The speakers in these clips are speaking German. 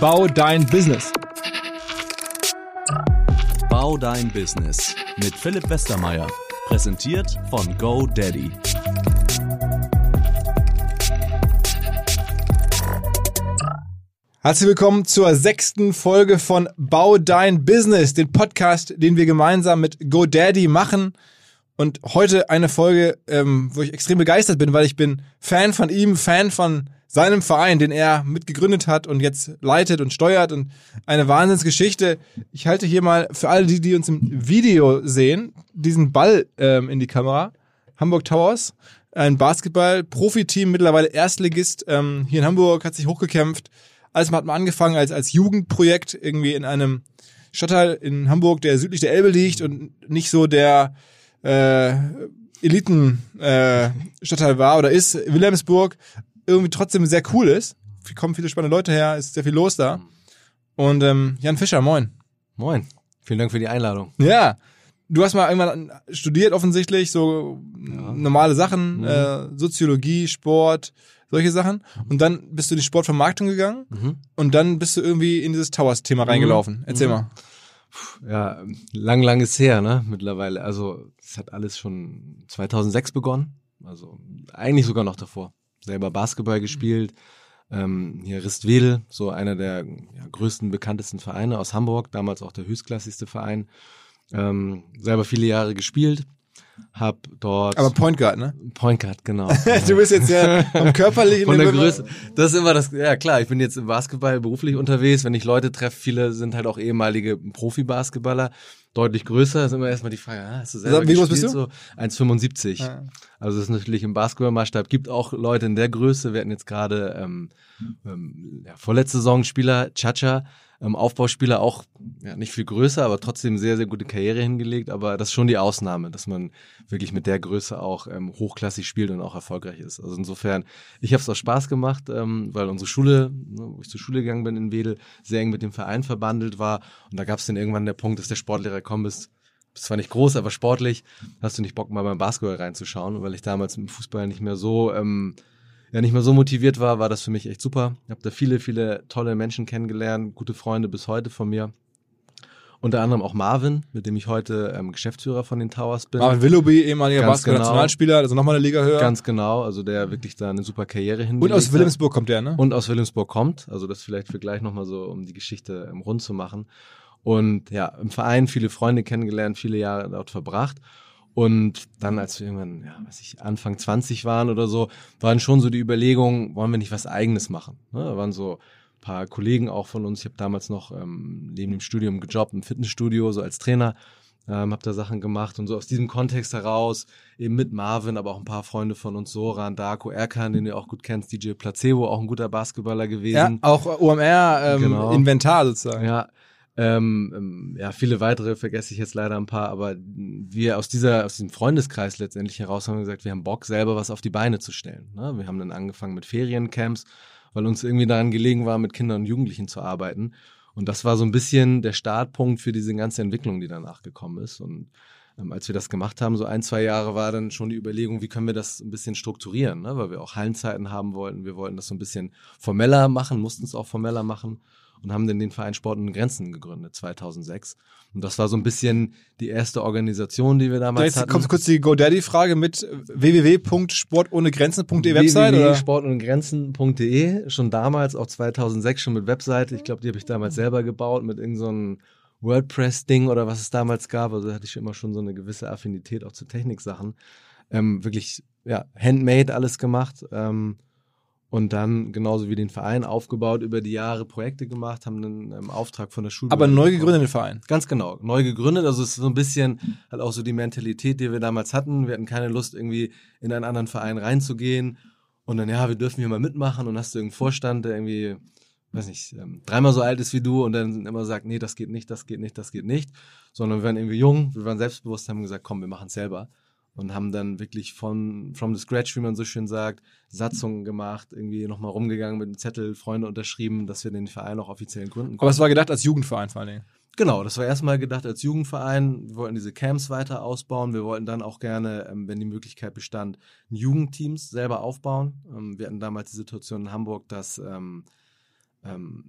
Bau dein Business. Bau dein Business mit Philipp Westermeier. Präsentiert von GoDaddy. Herzlich willkommen zur sechsten Folge von Bau dein Business, den Podcast, den wir gemeinsam mit GoDaddy machen. Und heute eine Folge, ähm, wo ich extrem begeistert bin, weil ich bin Fan von ihm, Fan von seinem Verein, den er mitgegründet hat und jetzt leitet und steuert und eine Wahnsinnsgeschichte. Ich halte hier mal für alle die, die uns im Video sehen, diesen Ball ähm, in die Kamera. Hamburg Towers, ein Basketball-Profiteam, mittlerweile Erstligist ähm, hier in Hamburg, hat sich hochgekämpft. Alles hat mal angefangen als, als Jugendprojekt irgendwie in einem Stadtteil in Hamburg, der südlich der Elbe liegt und nicht so der äh, Eliten äh, war oder ist, Wilhelmsburg, irgendwie trotzdem sehr cool ist. Hier kommen viele spannende Leute her, ist sehr viel los da. Und ähm, Jan Fischer, moin. Moin. Vielen Dank für die Einladung. Ja. Du hast mal irgendwann studiert offensichtlich, so ja. normale Sachen, mhm. äh, Soziologie, Sport, solche Sachen. Und dann bist du in die Sportvermarktung gegangen mhm. und dann bist du irgendwie in dieses Towers-Thema mhm. reingelaufen. Erzähl mhm. mal. Ja, lang, lang ist her, ne, mittlerweile. Also, es hat alles schon 2006 begonnen. Also, eigentlich sogar noch davor. Selber Basketball gespielt. Ähm, hier Ristwedel, so einer der ja, größten, bekanntesten Vereine aus Hamburg, damals auch der höchstklassigste Verein. Ähm, selber viele Jahre gespielt hab dort. Aber Point Guard, ne? Point Guard, genau. du bist jetzt ja vom körperlichen. Von der Größe. Das ist immer das, ja klar, ich bin jetzt im Basketball beruflich unterwegs. Wenn ich Leute treffe, viele sind halt auch ehemalige Profi-Basketballer, deutlich größer. ist immer erstmal die Frage, ah, hast du selber Wie groß bist du? So 1,75. Ja. Also das ist natürlich im Basketballmaßstab. Gibt auch Leute in der Größe. Wir hatten jetzt gerade ähm, ähm, ja, vorletzte Saison Spieler, Chacha, ähm, Aufbauspieler auch ja, nicht viel größer, aber trotzdem sehr, sehr gute Karriere hingelegt. Aber das ist schon die Ausnahme, dass man wirklich mit der Größe auch ähm, hochklassig spielt und auch erfolgreich ist. Also insofern, ich habe es auch Spaß gemacht, ähm, weil unsere Schule, ne, wo ich zur Schule gegangen bin in Wedel, sehr eng mit dem Verein verbandelt war. Und da gab es dann irgendwann der Punkt, dass der Sportlehrer kommen ist, bist zwar nicht groß, aber sportlich, hast du nicht Bock, mal beim Basketball reinzuschauen, weil ich damals im Fußball nicht mehr so ähm, ja nicht mehr so motiviert war, war das für mich echt super. Ich habe da viele, viele tolle Menschen kennengelernt, gute Freunde bis heute von mir. Unter anderem auch Marvin, mit dem ich heute ähm, Geschäftsführer von den Towers bin. Marvin Willoughby, ehemaliger Basketball-Nationalspieler, genau. also nochmal eine Liga höher. Ganz genau, also der wirklich da eine super Karriere hingelegt Und aus Wilhelmsburg kommt der, ne? Und aus Wilhelmsburg kommt, also das vielleicht für gleich nochmal so, um die Geschichte ähm, rund zu machen. Und ja, im Verein viele Freunde kennengelernt, viele Jahre dort verbracht. Und dann, als wir irgendwann, ja, was ich, Anfang 20 waren oder so, waren schon so die Überlegungen, wollen wir nicht was Eigenes machen? Ne? Da waren so ein paar Kollegen auch von uns. Ich habe damals noch ähm, neben dem Studium gejobbt im Fitnessstudio, so als Trainer. Ähm, habe da Sachen gemacht und so aus diesem Kontext heraus, eben mit Marvin, aber auch ein paar Freunde von uns, Soran, Darko, Erkan, den du auch gut kennst, DJ Placebo, auch ein guter Basketballer gewesen. Ja, auch OMR ähm, genau. Inventar sozusagen. Ja, ähm, ähm, ja, viele weitere vergesse ich jetzt leider ein paar, aber wir aus dieser, aus diesem Freundeskreis letztendlich heraus haben gesagt, wir haben Bock, selber was auf die Beine zu stellen. Ne? Wir haben dann angefangen mit Feriencamps, weil uns irgendwie daran gelegen war, mit Kindern und Jugendlichen zu arbeiten. Und das war so ein bisschen der Startpunkt für diese ganze Entwicklung, die danach gekommen ist. Und ähm, als wir das gemacht haben, so ein, zwei Jahre war dann schon die Überlegung, wie können wir das ein bisschen strukturieren, ne? weil wir auch Hallenzeiten haben wollten. Wir wollten das so ein bisschen formeller machen, mussten es auch formeller machen und haben dann den Verein Sport und Grenzen gegründet, 2006. Und das war so ein bisschen die erste Organisation, die wir damals Jetzt hatten. kommt kurz die GoDaddy-Frage mit www.sportohnegrenzen.de Website? www.sportohnegrenzen.de, schon damals, auch 2006 schon mit Webseite. Ich glaube, die habe ich damals selber gebaut mit irgendeinem so WordPress-Ding oder was es damals gab. Also da hatte ich immer schon so eine gewisse Affinität auch zu Techniksachen. Ähm, wirklich, ja, handmade alles gemacht. Ähm, und dann genauso wie den Verein aufgebaut, über die Jahre Projekte gemacht, haben einen ähm, Auftrag von der Schule. Aber neu gegründet Verein. Ganz genau, neu gegründet. Also es ist so ein bisschen halt auch so die Mentalität, die wir damals hatten. Wir hatten keine Lust, irgendwie in einen anderen Verein reinzugehen. Und dann, ja, wir dürfen hier mal mitmachen und hast du irgendeinen Vorstand, der irgendwie, weiß nicht, ähm, dreimal so alt ist wie du und dann immer sagt, nee, das geht nicht, das geht nicht, das geht nicht. Sondern wir waren irgendwie jung, wir waren selbstbewusst, haben gesagt, komm, wir machen es selber und haben dann wirklich von from the scratch, wie man so schön sagt, Satzungen gemacht, irgendwie nochmal rumgegangen mit dem Zettel, Freunde unterschrieben, dass wir den Verein auch offiziell gründen konnten. Aber es war gedacht als Jugendverein vor allen Dingen. Genau, das war erstmal gedacht als Jugendverein. Wir wollten diese Camps weiter ausbauen. Wir wollten dann auch gerne, ähm, wenn die Möglichkeit bestand, Jugendteams selber aufbauen. Ähm, wir hatten damals die Situation in Hamburg, dass ähm,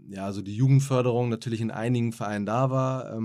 ja, also die Jugendförderung natürlich in einigen Vereinen da war,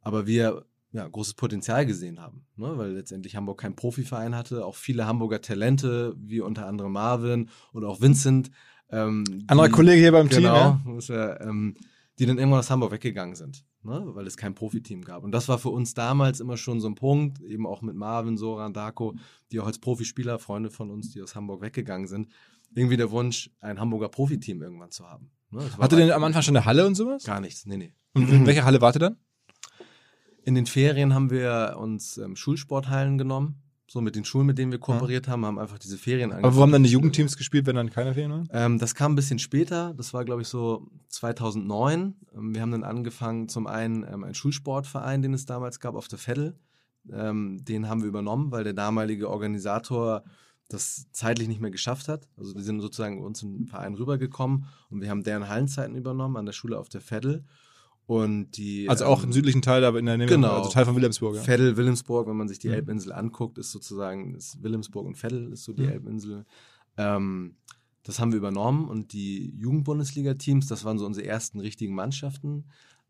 aber wir ja, großes Potenzial gesehen haben, ne? weil letztendlich Hamburg keinen Profiverein hatte, auch viele Hamburger Talente, wie unter anderem Marvin oder auch Vincent. Ähm, Anderer Kollege hier beim genau, Team, ja? ähm, die dann irgendwann aus Hamburg weggegangen sind, ne? weil es kein Profiteam gab. Und das war für uns damals immer schon so ein Punkt, eben auch mit Marvin, Soran, Darko, die auch als Profispieler, Freunde von uns, die aus Hamburg weggegangen sind, irgendwie der Wunsch, ein Hamburger Profiteam irgendwann zu haben. Ne? Hatte denn am Anfang schon eine Halle und sowas? Gar nichts, nee, nee. Und in welcher Halle wart ihr dann? In den Ferien haben wir uns ähm, Schulsporthallen genommen. So mit den Schulen, mit denen wir kooperiert ja. haben, haben einfach diese Ferien angefangen. Aber wo haben dann die Jugendteams gespielt, wenn dann keine Ferien waren? Ähm, das kam ein bisschen später. Das war, glaube ich, so 2009. Ähm, wir haben dann angefangen, zum einen ähm, einen Schulsportverein, den es damals gab, auf der Veddel. Ähm, den haben wir übernommen, weil der damalige Organisator das zeitlich nicht mehr geschafft hat. Also die sind sozusagen uns im Verein rübergekommen und wir haben deren Hallenzeiten übernommen an der Schule auf der Veddel. Und die, also auch ähm, im südlichen Teil, aber in der Nähe, genau, also Teil von Wilhelmsburg. Ja. Veddel, Wilhelmsburg, wenn man sich die mhm. Elbinsel anguckt, ist sozusagen ist Wilhelmsburg und Veddel ist so die mhm. Elbinsel. Ähm, das haben wir übernommen und die Jugendbundesliga-Teams, das waren so unsere ersten richtigen Mannschaften.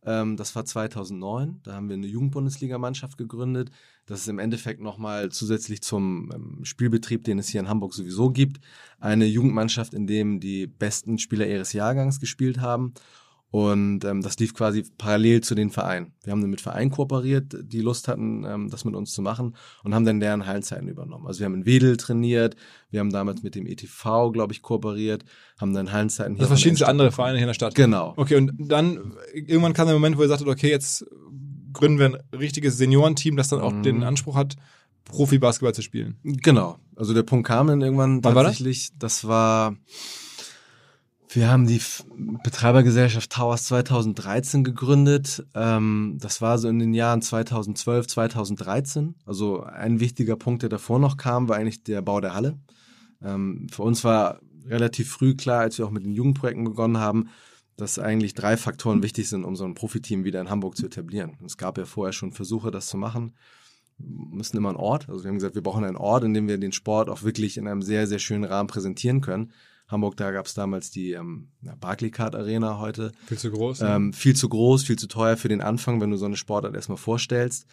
Ähm, das war 2009, da haben wir eine Jugendbundesliga-Mannschaft gegründet. Das ist im Endeffekt nochmal zusätzlich zum ähm, Spielbetrieb, den es hier in Hamburg sowieso gibt, eine Jugendmannschaft, in dem die besten Spieler ihres Jahrgangs gespielt haben. Und ähm, das lief quasi parallel zu den Vereinen. Wir haben dann mit Vereinen kooperiert, die Lust hatten, ähm, das mit uns zu machen und haben dann deren Hallenzeiten übernommen. Also wir haben in Wedel trainiert, wir haben damals mit dem ETV, glaube ich, kooperiert, haben dann Hallenzeiten hier. Also verschiedenste andere Vereine hier in der Stadt. Genau. Okay, und dann irgendwann kam der Moment, wo ihr sagtet, okay, jetzt gründen wir ein richtiges Seniorenteam, das dann auch mhm. den Anspruch hat, Profi-Basketball zu spielen. Genau. Also der Punkt kam dann irgendwann Wann tatsächlich. War das? das war wir haben die Betreibergesellschaft Towers 2013 gegründet. Ähm, das war so in den Jahren 2012, 2013. Also ein wichtiger Punkt, der davor noch kam, war eigentlich der Bau der Halle. Ähm, für uns war relativ früh klar, als wir auch mit den Jugendprojekten begonnen haben, dass eigentlich drei Faktoren wichtig sind, um so ein Profiteam wieder in Hamburg zu etablieren. Es gab ja vorher schon Versuche, das zu machen. Wir müssen immer einen Ort. Also wir haben gesagt, wir brauchen einen Ort, in dem wir den Sport auch wirklich in einem sehr, sehr schönen Rahmen präsentieren können. Hamburg, da gab es damals die ähm, Barclaycard Arena heute. Viel zu groß. Ähm, viel zu groß, viel zu teuer für den Anfang, wenn du so eine Sportart erstmal vorstellst.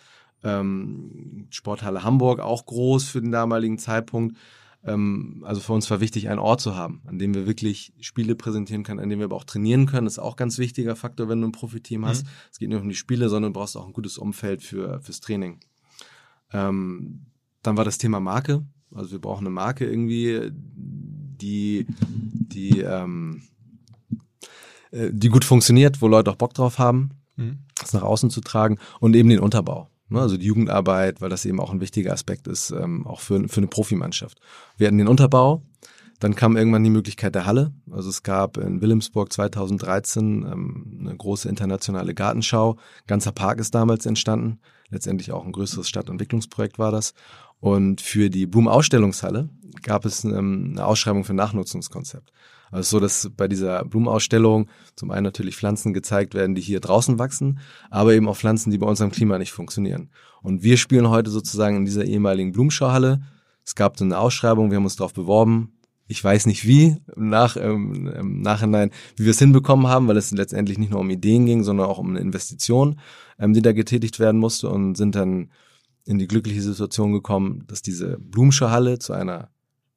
Ähm, Sporthalle Hamburg auch groß für den damaligen Zeitpunkt. Ähm, also für uns war wichtig, einen Ort zu haben, an dem wir wirklich Spiele präsentieren können, an dem wir aber auch trainieren können. Das ist auch ganz wichtiger Faktor, wenn du ein Profiteam hast. Mhm. Es geht nicht um die Spiele, sondern du brauchst auch ein gutes Umfeld für fürs Training. Ähm, dann war das Thema Marke. Also wir brauchen eine Marke irgendwie, die, die, ähm, äh, die gut funktioniert, wo Leute auch Bock drauf haben, mhm. das nach außen zu tragen und eben den Unterbau. Ne? Also die Jugendarbeit, weil das eben auch ein wichtiger Aspekt ist, ähm, auch für, für eine Profimannschaft. Wir hatten den Unterbau, dann kam irgendwann die Möglichkeit der Halle. Also es gab in Wilhelmsburg 2013 ähm, eine große internationale Gartenschau. Ganzer Park ist damals entstanden. Letztendlich auch ein größeres Stadtentwicklungsprojekt war das. Und für die Blumenausstellungshalle gab es ähm, eine Ausschreibung für ein Nachnutzungskonzept. Also so, dass bei dieser Blumenausstellung zum einen natürlich Pflanzen gezeigt werden, die hier draußen wachsen, aber eben auch Pflanzen, die bei unserem Klima nicht funktionieren. Und wir spielen heute sozusagen in dieser ehemaligen Blumenschauhalle. Es gab so eine Ausschreibung, wir haben uns darauf beworben. Ich weiß nicht wie, nach, ähm, im Nachhinein, wie wir es hinbekommen haben, weil es letztendlich nicht nur um Ideen ging, sondern auch um eine Investition, ähm, die da getätigt werden musste und sind dann in die glückliche Situation gekommen, dass diese Blumsche Halle zu einer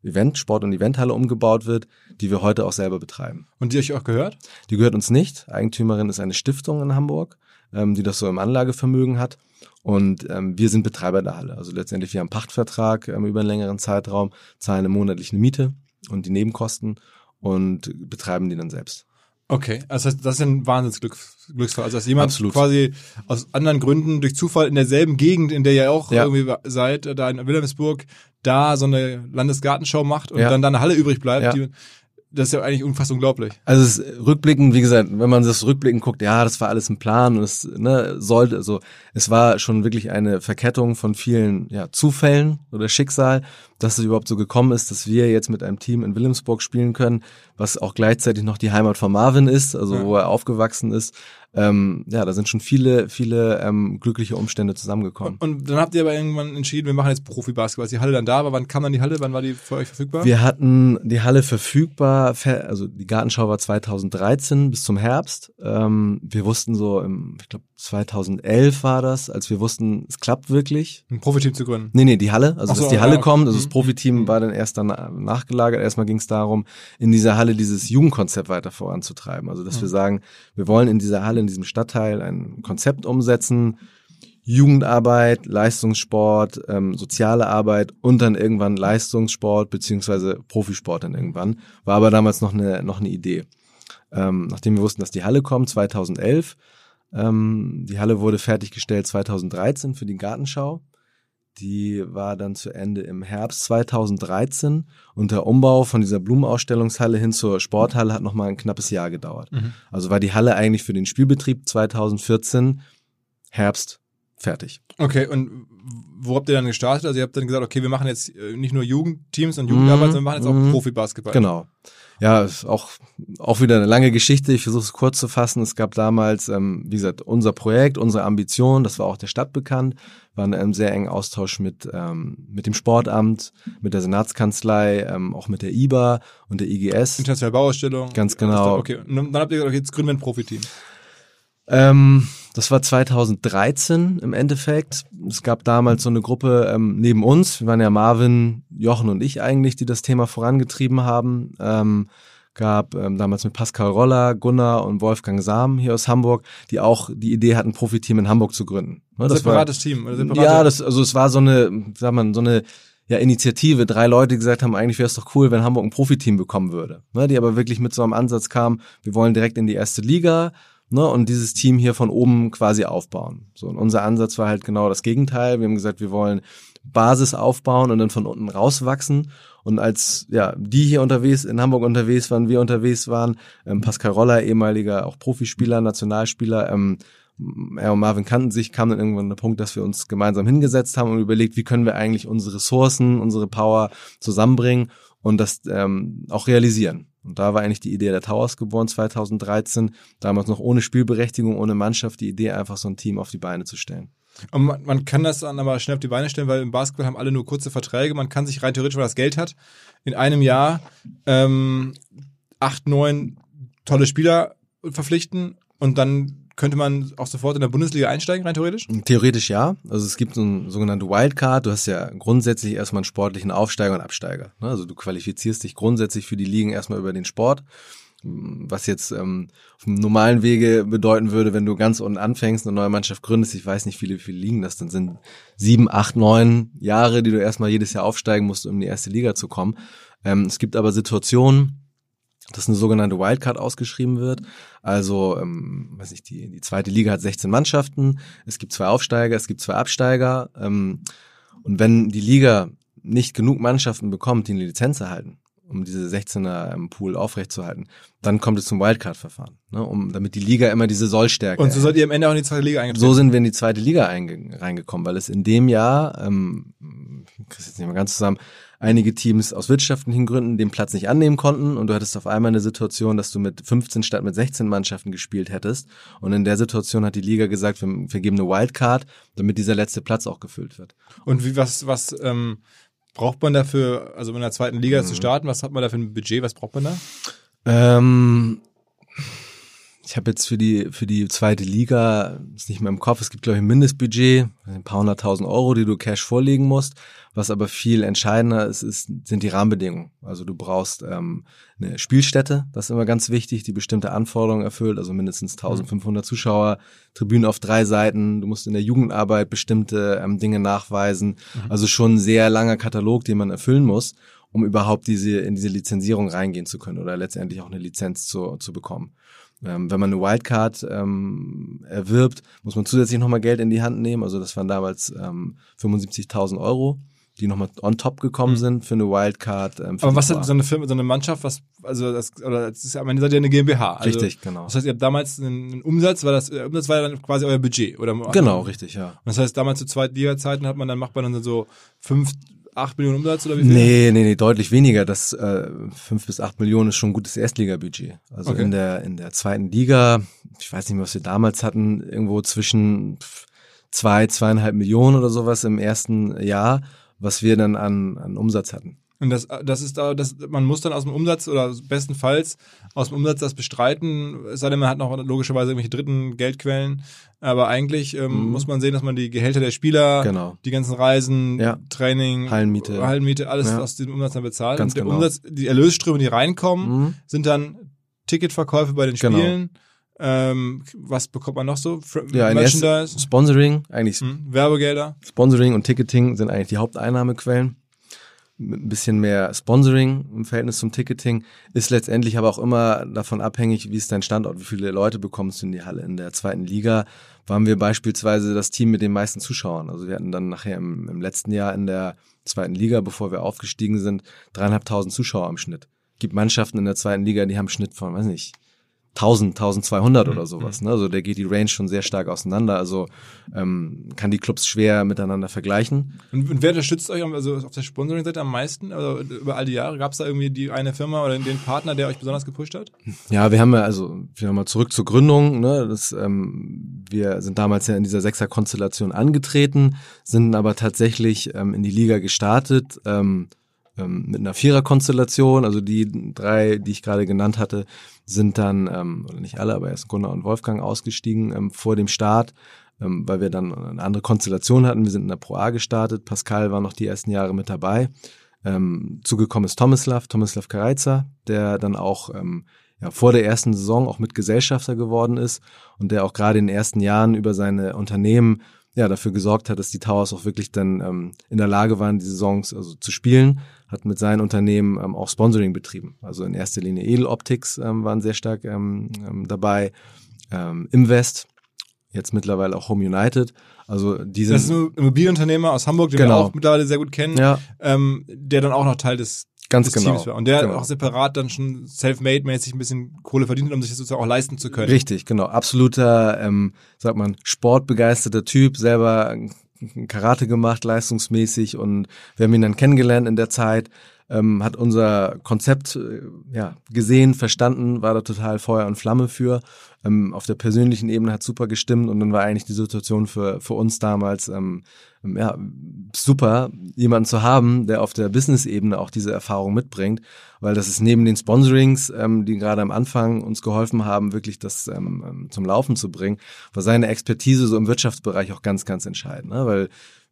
Event, Sport- und Eventhalle umgebaut wird, die wir heute auch selber betreiben. Und die euch auch gehört? Die gehört uns nicht. Eigentümerin ist eine Stiftung in Hamburg, ähm, die das so im Anlagevermögen hat. Und ähm, wir sind Betreiber der Halle. Also letztendlich, wir haben einen Pachtvertrag ähm, über einen längeren Zeitraum, zahlen eine monatliche Miete und die Nebenkosten und betreiben die dann selbst. Okay, also das ist ein Wahnsinnsglücksfall. Also dass jemand Absolut. quasi aus anderen Gründen durch Zufall in derselben Gegend, in der ihr auch ja. irgendwie seid, da in Wilhelmsburg, da so eine Landesgartenschau macht und ja. dann da eine Halle übrig bleibt, ja. die das ist ja eigentlich unfassbar unglaublich. Also es, rückblickend, wie gesagt, wenn man das rückblickend guckt, ja, das war alles ein Plan und es ne, sollte, also es war schon wirklich eine Verkettung von vielen ja, Zufällen oder Schicksal, dass es überhaupt so gekommen ist, dass wir jetzt mit einem Team in Wilhelmsburg spielen können, was auch gleichzeitig noch die Heimat von Marvin ist, also ja. wo er aufgewachsen ist. Ähm, ja, da sind schon viele, viele ähm, glückliche Umstände zusammengekommen. Und, und dann habt ihr aber irgendwann entschieden, wir machen jetzt Profi-Basketball. Als die Halle dann da war, wann kam dann die Halle? Wann war die für euch verfügbar? Wir hatten die Halle verfügbar, also die Gartenschau war 2013 bis zum Herbst. Ähm, wir wussten so, im, ich glaube 2011 war das, als wir wussten, es klappt wirklich. Ein Profiteam zu gründen? Nee, nee, die Halle, also so, dass die Halle ja, kommt, also das mhm. Profiteam mhm. war dann erst dann nachgelagert. Erstmal ging es darum, in dieser Halle dieses Jugendkonzept weiter voranzutreiben. Also dass mhm. wir sagen, wir wollen in dieser Halle, in diesem Stadtteil ein Konzept umsetzen, Jugendarbeit, Leistungssport, ähm, soziale Arbeit und dann irgendwann Leistungssport beziehungsweise Profisport dann irgendwann. War aber damals noch eine, noch eine Idee. Ähm, nachdem wir wussten, dass die Halle kommt, 2011. Ähm, die Halle wurde fertiggestellt 2013 für die Gartenschau. Die war dann zu Ende im Herbst 2013 und der Umbau von dieser Blumenausstellungshalle hin zur Sporthalle hat nochmal ein knappes Jahr gedauert. Mhm. Also war die Halle eigentlich für den Spielbetrieb 2014 Herbst fertig. Okay, und wo habt ihr dann gestartet? Also ihr habt dann gesagt, okay, wir machen jetzt äh, nicht nur Jugendteams und Jugendarbeit, mhm. sondern wir machen jetzt auch mhm. Profi-Basketball. Genau. Ja, ist auch, auch wieder eine lange Geschichte. Ich versuche es kurz zu fassen. Es gab damals, ähm, wie gesagt, unser Projekt, unsere Ambition, das war auch der Stadt bekannt, war in einem sehr engen Austausch mit, ähm, mit dem Sportamt, mit der Senatskanzlei, ähm, auch mit der IBA und der IGS. Internationale Bauausstellung. Ganz genau. Okay, und dann habt ihr gesagt, okay, jetzt gründen wir ein Profiteam. Ähm, das war 2013 im Endeffekt. Es gab damals so eine Gruppe ähm, neben uns. Wir waren ja Marvin, Jochen und ich eigentlich, die das Thema vorangetrieben haben. Ähm, gab ähm, damals mit Pascal Roller, Gunnar und Wolfgang Sam hier aus Hamburg, die auch die Idee hatten, Profiteam in Hamburg zu gründen. Ne, das separates war, Team. Oder separate ja, das, also es war so eine, sag mal, so eine ja, Initiative, drei Leute die gesagt haben, eigentlich wäre es doch cool, wenn Hamburg ein Profiteam bekommen würde. Ne, die aber wirklich mit so einem Ansatz kamen, wir wollen direkt in die erste Liga ne, und dieses Team hier von oben quasi aufbauen. So, und unser Ansatz war halt genau das Gegenteil. Wir haben gesagt, wir wollen Basis aufbauen und dann von unten rauswachsen. Und als ja die hier unterwegs in Hamburg unterwegs waren, wir unterwegs waren, ähm, Pascal Roller, ehemaliger auch Profispieler, Nationalspieler, ähm, er und Marvin kannten sich, kam dann irgendwann der Punkt, dass wir uns gemeinsam hingesetzt haben und überlegt, wie können wir eigentlich unsere Ressourcen, unsere Power zusammenbringen und das ähm, auch realisieren. Und da war eigentlich die Idee der Towers geboren 2013, damals noch ohne Spielberechtigung, ohne Mannschaft, die Idee einfach so ein Team auf die Beine zu stellen. Und man, man kann das dann aber schnell auf die Beine stellen, weil im Basketball haben alle nur kurze Verträge. Man kann sich rein theoretisch, weil das Geld hat, in einem Jahr ähm, acht, neun tolle Spieler verpflichten und dann könnte man auch sofort in der Bundesliga einsteigen, rein theoretisch? Theoretisch ja. Also es gibt so eine sogenannte Wildcard. Du hast ja grundsätzlich erstmal einen sportlichen Aufsteiger und Absteiger. Ne? Also du qualifizierst dich grundsätzlich für die Ligen erstmal über den Sport. Was jetzt ähm, auf dem normalen Wege bedeuten würde, wenn du ganz unten anfängst, eine neue Mannschaft gründest, ich weiß nicht, viele, viele Ligen das dann sind sieben, acht, neun Jahre, die du erstmal jedes Jahr aufsteigen musst, um in die erste Liga zu kommen. Ähm, es gibt aber Situationen, dass eine sogenannte Wildcard ausgeschrieben wird. Also, ähm, weiß nicht, die, die zweite Liga hat 16 Mannschaften, es gibt zwei Aufsteiger, es gibt zwei Absteiger. Ähm, und wenn die Liga nicht genug Mannschaften bekommt, die eine Lizenz erhalten, um diese 16er im Pool aufrechtzuerhalten, dann kommt es zum Wildcard-Verfahren, ne, um, damit die Liga immer diese Sollstärke. Und so seid ihr am Ende auch in die zweite Liga eingetreten? So sind wir in die zweite Liga reingekommen, weil es in dem Jahr, ähm, ich krieg's jetzt nicht mal ganz zusammen, einige Teams aus wirtschaftlichen Gründen den Platz nicht annehmen konnten und du hattest auf einmal eine Situation, dass du mit 15 statt mit 16 Mannschaften gespielt hättest. Und in der Situation hat die Liga gesagt, wir, wir geben eine Wildcard, damit dieser letzte Platz auch gefüllt wird. Und wie was was ähm, braucht man dafür, also in der zweiten Liga mhm. zu starten? Was hat man da für ein Budget? Was braucht man da? Ähm, ich habe jetzt für die für die zweite Liga ist nicht mehr im Kopf. Es gibt glaube ich ein Mindestbudget, ein paar hunderttausend Euro, die du Cash vorlegen musst. Was aber viel entscheidender ist, ist sind die Rahmenbedingungen. Also du brauchst ähm, eine Spielstätte, das ist immer ganz wichtig, die bestimmte Anforderungen erfüllt. Also mindestens 1500 mhm. Zuschauer, Tribünen auf drei Seiten. Du musst in der Jugendarbeit bestimmte ähm, Dinge nachweisen. Mhm. Also schon ein sehr langer Katalog, den man erfüllen muss um überhaupt diese in diese Lizenzierung reingehen zu können oder letztendlich auch eine Lizenz zu, zu bekommen. Ähm, wenn man eine Wildcard ähm, erwirbt, muss man zusätzlich nochmal Geld in die Hand nehmen. Also das waren damals ähm, 75.000 Euro, die nochmal on top gekommen mhm. sind für eine Wildcard. Ähm, Aber was hat so eine Firma, so eine Mannschaft, was, also das, oder das ist ja am Ende seid ihr eine GmbH. Also, richtig, genau. Das heißt, ihr habt damals einen, einen Umsatz, war das, der Umsatz war dann quasi euer Budget, oder? Genau, richtig, ja. Und das heißt, damals zu Zweitliga-Zeiten hat man dann, macht man dann so fünf, 8 Millionen Umsatz oder wie viel? Nee, nee, nee, deutlich weniger. Das äh, 5 bis 8 Millionen ist schon ein gutes Erstligabudget. Also okay. in der in der zweiten Liga ich weiß nicht mehr, was wir damals hatten, irgendwo zwischen zwei, zweieinhalb Millionen oder sowas im ersten Jahr, was wir dann an, an Umsatz hatten. Und das, das ist da, das, man muss dann aus dem Umsatz oder bestenfalls aus dem Umsatz das bestreiten, es sei denn, man hat noch logischerweise irgendwelche dritten Geldquellen. Aber eigentlich ähm, mhm. muss man sehen, dass man die Gehälter der Spieler, genau. die ganzen Reisen, ja. Training, Hallenmiete, Hallenmiete alles ja. aus dem Umsatz dann bezahlt. Ganz Und der genau. Umsatz, die Erlösströme, die reinkommen, Mhm. sind dann Ticketverkäufe bei den Genau. Spielen. Ähm, was bekommt man noch so? Fr Ja, Merchandise, Sponsoring, eigentlich hm, Werbegelder. Sponsoring und Ticketing sind eigentlich die Haupteinnahmequellen. Mit ein bisschen mehr Sponsoring im Verhältnis zum Ticketing ist letztendlich aber auch immer davon abhängig, wie ist dein Standort, wie viele Leute bekommst du in die Halle. In der zweiten Liga waren wir beispielsweise das Team mit den meisten Zuschauern. Also wir hatten dann nachher im, im letzten Jahr in der zweiten Liga, bevor wir aufgestiegen sind, dreieinhalbtausend Zuschauer im Schnitt. Gibt Mannschaften in der zweiten Liga, die haben einen Schnitt von, weiß nicht, 1000, 1200 oder sowas. Ne? Also da geht die Range schon sehr stark auseinander. Also ähm, kann die Clubs schwer miteinander vergleichen. Und, und wer unterstützt euch also auf der Sponsoring-Seite am meisten? Also über all die Jahre? Gab es da irgendwie die eine Firma oder den Partner, der euch besonders gepusht hat? Ja, wir haben ja, also wir haben mal zurück zur Gründung. Ne? Das, ähm, wir sind damals ja in dieser Sechser-Konstellation angetreten, sind aber tatsächlich ähm, in die Liga gestartet. Ähm, ähm, mit einer Vierer-Konstellation, also die drei, die ich gerade genannt hatte, sind dann, ähm, oder nicht alle, aber erst Gunnar und Wolfgang ausgestiegen ähm, vor dem Start, ähm, weil wir dann eine andere Konstellation hatten. Wir sind in der Pro A gestartet, Pascal war noch die ersten Jahre mit dabei. Ähm, zugekommen ist Tomislav, Tomislav Kareiza, der dann auch ähm, ja, vor der ersten Saison auch mit Gesellschafter geworden ist und der auch gerade in den ersten Jahren über seine Unternehmen ja dafür gesorgt hat, dass die Towers auch wirklich dann ähm, in der Lage waren, die Saisons also zu spielen, hat mit seinen Unternehmen ähm, auch Sponsoring betrieben. Also in erster Linie Edel Optics ähm, waren sehr stark ähm, ähm, dabei, ähm, Invest, jetzt mittlerweile auch Home United. Also die sind Das ist ein Immobilienunternehmer aus Hamburg, den Genau. wir auch mittlerweile sehr gut kennen, ja ähm, der dann auch noch Teil des, ganz des genau. Teams war. Und der genau. auch separat dann schon self-made-mäßig ein bisschen Kohle verdient hat, um sich das sozusagen auch leisten zu können. Richtig, genau. Absoluter, ähm, sagt man, sportbegeisterter Typ, selber Karate gemacht, leistungsmäßig und wir haben ihn dann kennengelernt in der Zeit, ähm, hat unser Konzept äh, ja, gesehen, verstanden, war da total Feuer und Flamme für. Ähm, auf der persönlichen Ebene hat super gestimmt und dann war eigentlich die Situation für, für uns damals ähm, ja, super, jemanden zu haben, der auf der Business-Ebene auch diese Erfahrung mitbringt, weil das ist neben den Sponsorings, ähm, die gerade am Anfang uns geholfen haben, wirklich das ähm, ähm, zum Laufen zu bringen, war seine Expertise so im Wirtschaftsbereich auch ganz, ganz entscheidend, ne? weil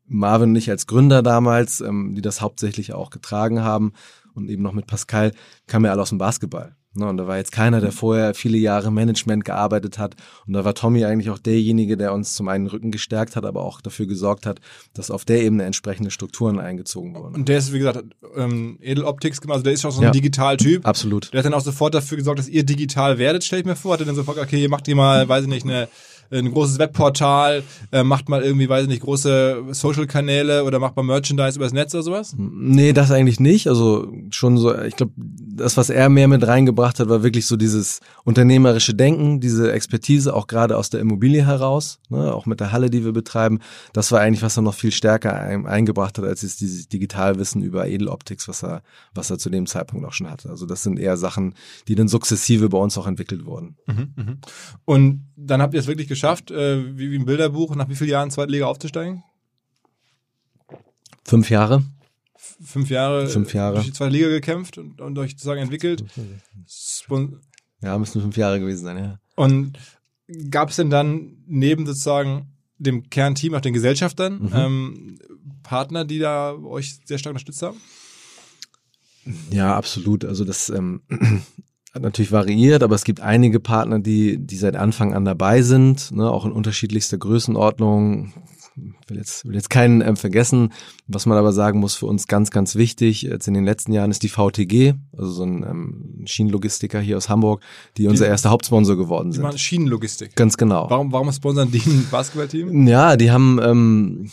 Marvin und ich als Gründer damals, ähm, die das hauptsächlich auch getragen haben und eben noch mit Pascal, kamen ja alle aus dem Basketball. Ne, und da war jetzt keiner, der vorher viele Jahre im Management gearbeitet hat. Und da war Tommy eigentlich auch derjenige, der uns zum einen Rücken gestärkt hat, aber auch dafür gesorgt hat, dass auf der Ebene entsprechende Strukturen eingezogen wurden. Und der ist, wie gesagt, ähm, Edel Optics gemacht, also der ist auch so ein Ja. Digital-Typ. Absolut. Der hat dann auch sofort dafür gesorgt, dass ihr digital werdet, stelle ich mir vor. Hat dann sofort, okay, ihr macht ihr mal, weiß ich nicht, eine, ein großes Webportal, äh, macht mal irgendwie, weiß ich nicht, große Social-Kanäle oder macht mal Merchandise übers Netz oder sowas? Nee, das eigentlich nicht. Also schon so, ich glaube, das, was er mehr mit reingebracht hat, war wirklich so dieses unternehmerische Denken, diese Expertise, auch gerade aus der Immobilie heraus, ne, auch mit der Halle, die wir betreiben. Das war eigentlich, was er noch viel stärker ein, eingebracht hat, als jetzt dieses Digitalwissen über Edeloptics, was er, was er zu dem Zeitpunkt auch schon hatte. Also das sind eher Sachen, die dann sukzessive bei uns auch entwickelt wurden. Und dann habt ihr es wirklich geschafft, äh, wie, wie im Bilderbuch, nach wie vielen Jahren zweite Liga aufzusteigen? Fünf Jahre. F- Fünf Jahre, Fünf Jahre. durch die zweite Liga gekämpft und, und euch sozusagen entwickelt. Spon Ja, müssen fünf Jahre gewesen sein, ja. Und gab es denn dann neben sozusagen dem Kernteam, auch den Gesellschaftern, Mhm. ähm, Partner, die da euch sehr stark unterstützt haben? Ja, absolut. Also das ähm, hat natürlich variiert, aber es gibt einige Partner, die, die seit Anfang an dabei sind, ne, auch in unterschiedlichster Größenordnung. Will jetzt, will jetzt keinen ähm, vergessen. Was man aber sagen muss, für uns ganz, ganz wichtig, jetzt in den letzten Jahren ist die VTG, also so ein ähm, Schienenlogistiker hier aus Hamburg, die unser erster Hauptsponsor geworden Die sind. machen Schienenlogistik. Ganz genau. Warum, warum sponsern die ein Basketballteam? Ja, die haben ähm,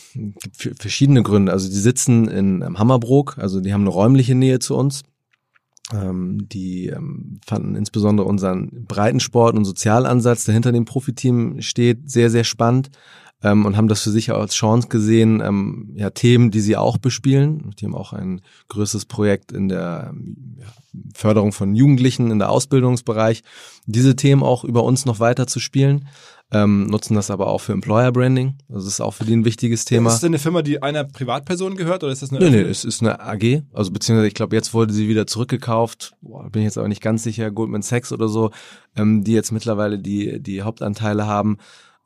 verschiedene Gründe. Also die sitzen in ähm, Hammerbrook, also die haben eine räumliche Nähe zu uns. Ähm, die ähm, fanden insbesondere unseren Breitensport und Sozialansatz, der hinter dem Profiteam steht, sehr, sehr spannend. ähm, und haben das für sich als Chance gesehen, ähm, ja, Themen, die sie auch bespielen. Die haben auch ein größeres Projekt in der ja, Förderung von Jugendlichen in der Ausbildungsbereich, diese Themen auch über uns noch weiter zu spielen. Ähm, nutzen das aber auch für Employer Branding. Das ist auch für die ein wichtiges Thema. Ist das eine Firma, die einer Privatperson gehört oder ist das eine? Nee, nee, es ist eine AG. Also beziehungsweise ich glaube, jetzt wurde sie wieder zurückgekauft. Boah, bin ich jetzt aber nicht ganz sicher. Goldman Sachs oder so, ähm, die jetzt mittlerweile die die Hauptanteile haben.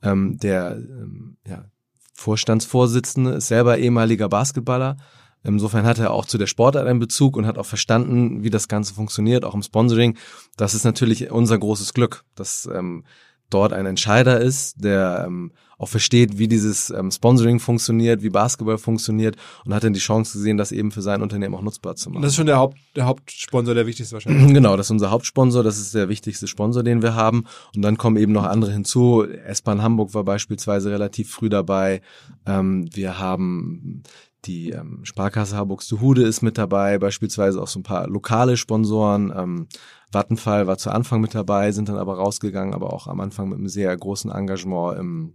Ähm, der ähm, ja, Vorstandsvorsitzende ist selber ehemaliger Basketballer. Insofern hat er auch zu der Sportart einen Bezug und hat auch verstanden, wie das Ganze funktioniert, auch im Sponsoring. Das ist natürlich unser großes Glück, dass ähm, dort ein Entscheider ist, der ähm, auch versteht, wie dieses ähm, Sponsoring funktioniert, wie Basketball funktioniert und hat dann die Chance gesehen, das eben für sein Unternehmen auch nutzbar zu machen. Das ist schon der, Haupt, der Hauptsponsor, der wichtigste wahrscheinlich. Genau, das ist unser Hauptsponsor, das ist der wichtigste Sponsor, den wir haben. Und dann kommen eben noch andere hinzu. S-Bahn Hamburg war beispielsweise relativ früh dabei. Ähm, wir haben die ähm, Sparkasse Harburg-Hude ist mit dabei, beispielsweise auch so ein paar lokale Sponsoren. Ähm, Vattenfall war zu Anfang mit dabei, sind dann aber rausgegangen, aber auch am Anfang mit einem sehr großen Engagement im,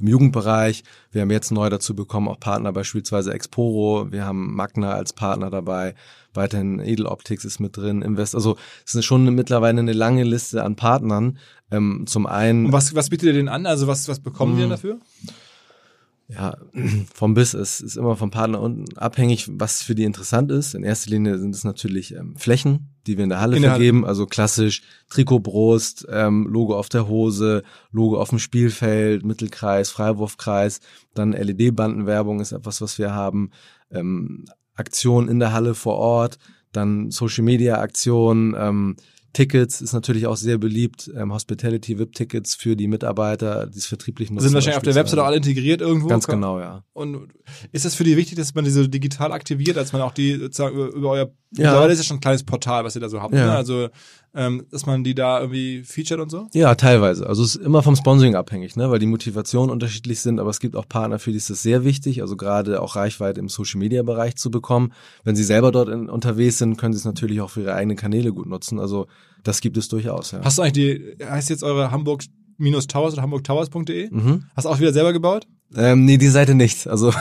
im Jugendbereich. Wir haben jetzt neu dazu bekommen, auch Partner beispielsweise Exporo. Wir haben Magna als Partner dabei. Weiterhin Edeloptics ist mit drin, Invest. Also es ist schon mittlerweile eine lange Liste an Partnern. Ähm, zum einen. Und was, was bietet ihr denn an? Also was, was bekommen wir hm. dafür? Ja, vom Biss ist, ist immer vom Partner unten abhängig, was für die interessant ist. In erster Linie sind es natürlich ähm, Flächen, die wir in der Halle in der vergeben, Halle. also klassisch Trikotbrust, ähm, Logo auf der Hose, Logo auf dem Spielfeld, Mittelkreis, Freiwurfkreis, dann LED-Bandenwerbung ist etwas, was wir haben, ähm, Aktionen in der Halle vor Ort, dann Social-Media-Aktionen, ähm, Tickets ist natürlich auch sehr beliebt. Ähm, Hospitality VIP-Tickets für die Mitarbeiter, die es vertrieblich nutzen. Sind wahrscheinlich auf der Webseite auch alle integriert irgendwo? Ganz genau, ja. Und ist es für die wichtig, dass man diese digital aktiviert, als man auch die sozusagen über, über euer, ja. das ist ja schon ein kleines Portal, was ihr da so habt, ja. ne? Also ähm, dass man die da irgendwie featured und so? Ja, teilweise. Also es ist immer vom Sponsoring abhängig, ne? weil die Motivationen unterschiedlich sind, aber es gibt auch Partner, für die ist es sehr wichtig, also gerade auch Reichweite im Social-Media-Bereich zu bekommen. Wenn sie selber dort in, unterwegs sind, können sie es natürlich auch für ihre eigenen Kanäle gut nutzen. Also das gibt es durchaus. Ja. Hast du eigentlich die, heißt jetzt eure Hamburg Towers oder hamburgtowers.de? Mhm. Hast du auch wieder selber gebaut? Ähm, nee, die Seite nicht. Also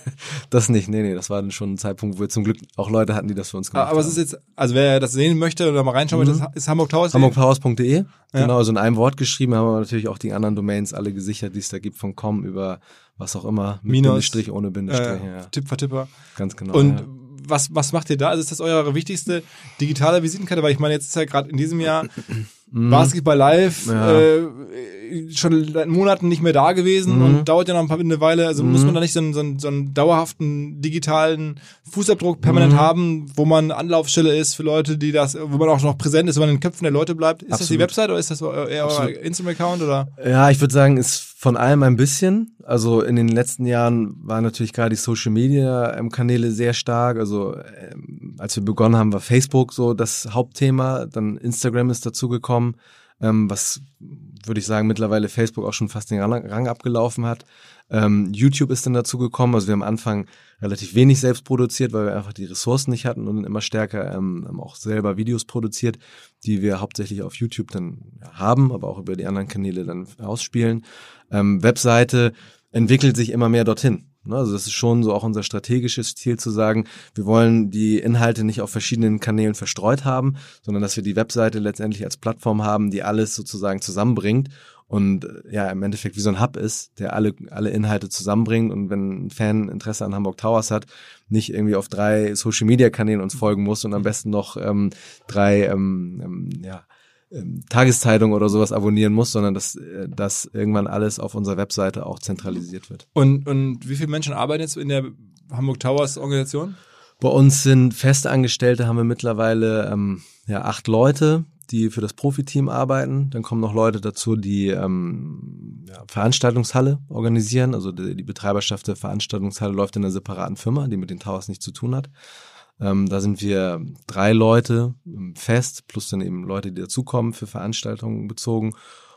das nicht. Nee, nee, das war dann schon ein Zeitpunkt, wo wir zum Glück auch Leute hatten, die das für uns gemacht haben. Aber es ist jetzt, also wer das sehen möchte oder mal reinschauen mhm. möchte, ist Hamburg Towers. HamburgTowers.de. Ja. Genau, also in einem Wort geschrieben, haben wir natürlich auch die anderen Domains alle gesichert, die es da gibt, von com über was auch immer, mit Minus, Bindestrich, ohne Bindestrich. Äh, ja. Tipp Tipper. Ganz genau. Und ja. was, was macht ihr da? Also ist das eure wichtigste digitale Visitenkarte? Weil ich meine, jetzt ist ja gerade in diesem Jahr Mhm. Basketball Live ja. äh, schon seit Monaten nicht mehr da gewesen mhm. und dauert ja noch ein paar eine Weile. Also mhm. muss man da nicht so einen, so, einen, so einen dauerhaften digitalen Fußabdruck permanent mhm. haben, wo man Anlaufstelle ist für Leute, die das, wo man auch noch präsent ist, wo man in den Köpfen der Leute bleibt. Ist Absolut. das die Website oder ist das eher euer Instagram-Account oder? Ja, ich würde sagen, ist von allem ein bisschen. Also in den letzten Jahren waren natürlich gerade die Social Media Kanäle sehr stark. Also ähm, als wir begonnen haben, war Facebook so das Hauptthema. Dann Instagram ist dazugekommen gekommen, ähm, was würde ich sagen mittlerweile Facebook auch schon fast den Rang abgelaufen hat. Ähm, YouTube ist dann dazu gekommen. Also wir haben am Anfang relativ wenig selbst produziert, weil wir einfach die Ressourcen nicht hatten und immer stärker ähm, auch selber Videos produziert, die wir hauptsächlich auf YouTube dann haben, aber auch über die anderen Kanäle dann ausspielen. Ähm, Webseite entwickelt sich immer mehr dorthin. Ne, also das ist schon so auch unser strategisches Ziel zu sagen, wir wollen die Inhalte nicht auf verschiedenen Kanälen verstreut haben, sondern dass wir die Webseite letztendlich als Plattform haben, die alles sozusagen zusammenbringt und ja im Endeffekt wie so ein Hub ist, der alle alle Inhalte zusammenbringt und wenn ein Fan Interesse an Hamburg Towers hat, nicht irgendwie auf drei Social Media Kanälen uns folgen muss und am besten noch ähm, drei ähm, ähm, ja Tageszeitung oder sowas abonnieren muss, sondern dass äh, das irgendwann alles auf unserer Webseite auch zentralisiert wird. Und, und wie viele Menschen arbeiten jetzt in der Hamburg Towers Organisation? Bei uns sind feste Angestellte, haben wir mittlerweile ähm, ja, acht Leute, die für das Profiteam arbeiten. Dann kommen noch Leute dazu, die ähm, ja, Veranstaltungshalle organisieren. Also die, die Betreiberschaft der Veranstaltungshalle läuft in einer separaten Firma, die mit den Towers nichts zu tun hat. Ähm, da sind wir drei Leute fest, plus dann eben Leute, die dazukommen für Veranstaltungen bezogen.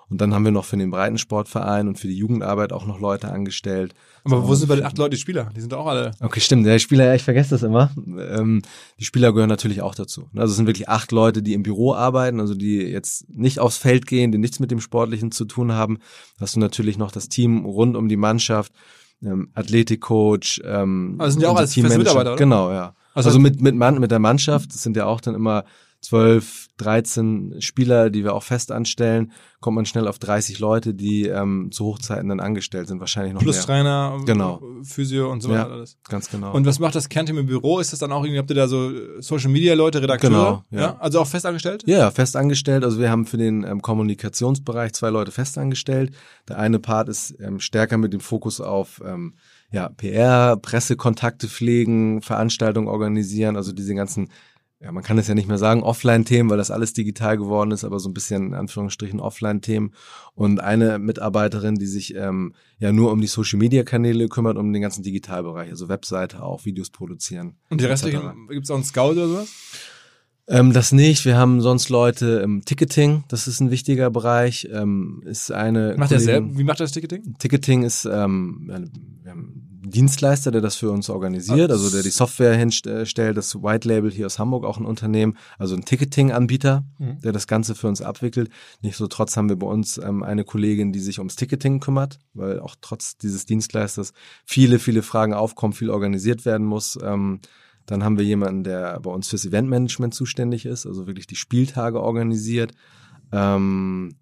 Und dann haben wir noch für den Breitensportverein und für die Jugendarbeit auch noch Leute angestellt. Aber wo sind bei den acht Leute die Spieler? Die sind auch alle. Okay, stimmt. Der Spieler, ja, ich vergesse das immer. Ähm, die Spieler gehören natürlich auch dazu. Also es sind wirklich acht Leute, die im Büro arbeiten, also die jetzt nicht aufs Feld gehen, die nichts mit dem Sportlichen zu tun haben. Hast du natürlich noch das Team rund um die Mannschaft, ähm, Athletikcoach, ähm, also sind ja auch als Mitarbeiter, oder? Genau, ja. Also, also mit, mit, Man mit der Mannschaft, das sind ja auch dann immer 12, 13 Spieler, die wir auch fest anstellen, kommt man schnell auf 30 Leute, die ähm, zu Hochzeiten dann angestellt sind, wahrscheinlich noch Plus mehr. Trainer, genau. Physio und so ja, alles. ganz genau. Und was macht das Kernteam im Büro? Ist das dann auch irgendwie, habt ihr da so Social Media Leute, Redakteure? Genau, ja. ja. Also auch fest angestellt? Ja, fest angestellt. Also wir haben für den ähm, Kommunikationsbereich zwei Leute fest angestellt. Der eine Part ist ähm, stärker mit dem Fokus auf ähm, ja, PR, Pressekontakte pflegen, Veranstaltungen organisieren, also diese ganzen ja, man kann es ja nicht mehr sagen, Offline-Themen, weil das alles digital geworden ist, aber so ein bisschen in Anführungsstrichen Offline-Themen. Und eine Mitarbeiterin, die sich ähm, ja nur um die Social-Media-Kanäle kümmert, um den ganzen Digitalbereich, also Webseite auch, Videos produzieren. Und die restlichen, gibt es auch einen Scout oder sowas? Ähm, das nicht. Wir haben sonst Leute im Ticketing. Das ist ein wichtiger Bereich. Ähm, ist eine. Macht er selbst? Wie macht er das Ticketing? Ticketing ist ähm, wir haben Dienstleister, der das für uns organisiert, also der die Software hinstellt, das White Label hier aus Hamburg auch ein Unternehmen, also ein Ticketing-Anbieter, mhm. der das Ganze für uns abwickelt. Nichtsdestotrotz haben wir bei uns ähm, eine Kollegin, die sich ums Ticketing kümmert, weil auch trotz dieses Dienstleisters viele, viele Fragen aufkommen, viel organisiert werden muss. Ähm, dann haben wir jemanden, der bei uns fürs Eventmanagement zuständig ist, also wirklich die Spieltage organisiert. Ähm,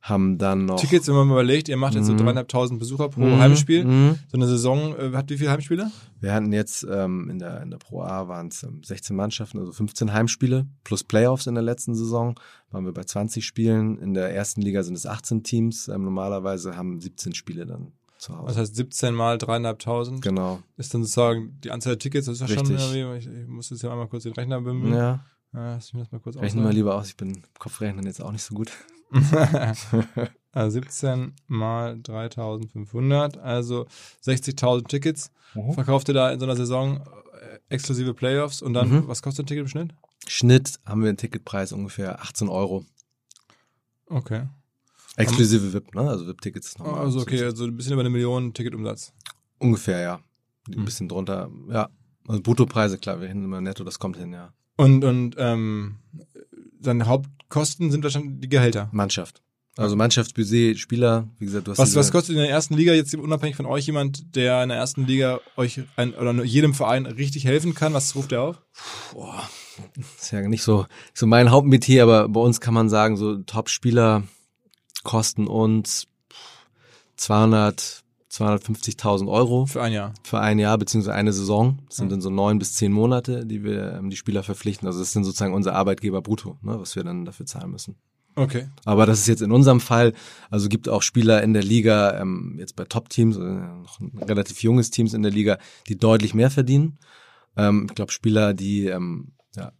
haben dann noch. Tickets, wenn man mal überlegt, ihr macht jetzt so mhm. dreieinhalbtausend Besucher pro mhm. Heimspiel. So eine Saison äh, hat wie viele Heimspiele? Wir hatten jetzt ähm, in, der, in der Pro A waren es ähm, 16 Mannschaften, also 15 Heimspiele plus Playoffs in der letzten Saison. Waren wir bei 20 Spielen. In der ersten Liga sind es 18 Teams. Ähm, normalerweise haben 17 Spiele dann zu Hause. Das heißt 17 mal dreieinhalbtausend. Genau. Ist dann sozusagen die Anzahl der Tickets, das ist ja schon irgendwie, ich, ich muss jetzt ja einmal kurz den Rechner bemühen. Ja. Ja, lass mich das mal kurz Rechnen mal lieber aus, ich bin Kopfrechnen jetzt auch nicht so gut. also 17 mal 3500, also 60.000 Tickets. Mhm. Verkauft ihr da in so einer Saison äh, exklusive Playoffs und dann, mhm. was kostet ein Ticket im Schnitt? Schnitt haben wir einen Ticketpreis ungefähr 18 Euro. Okay. Exklusive VIP, ne? Also VIP-Tickets. Also okay, also ein bisschen über eine Million Ticketumsatz. Ungefähr, ja. Ein mhm. bisschen drunter, ja. Also Bruttopreise, klar, wir hin immer netto, das kommt hin, ja. Und, und ähm, seine Hauptkosten sind wahrscheinlich die Gehälter. Mannschaft. Also Mannschaftsbudget, Spieler, wie gesagt, du hast Was, was kostet in der ersten Liga jetzt unabhängig von euch jemand, der in der ersten Liga euch ein, oder jedem Verein richtig helfen kann? Was ruft der auf? Boah, das ist ja nicht so, so mein Hauptmetier, aber bei uns kann man sagen, so Top-Spieler kosten uns 200, 250.000 Euro. Für ein Jahr. Für ein Jahr, beziehungsweise eine Saison. Das sind mhm. dann so neun bis zehn Monate, die wir ähm, die Spieler verpflichten. Also das sind sozusagen unser Arbeitgeber brutto, ne, was wir dann dafür zahlen müssen. Okay. Aber das ist jetzt in unserem Fall, also gibt auch Spieler in der Liga, ähm, jetzt bei Top-Teams, äh, noch ein relativ junges Teams in der Liga, die deutlich mehr verdienen. Ähm, ich glaube, Spieler, die ähm, ja,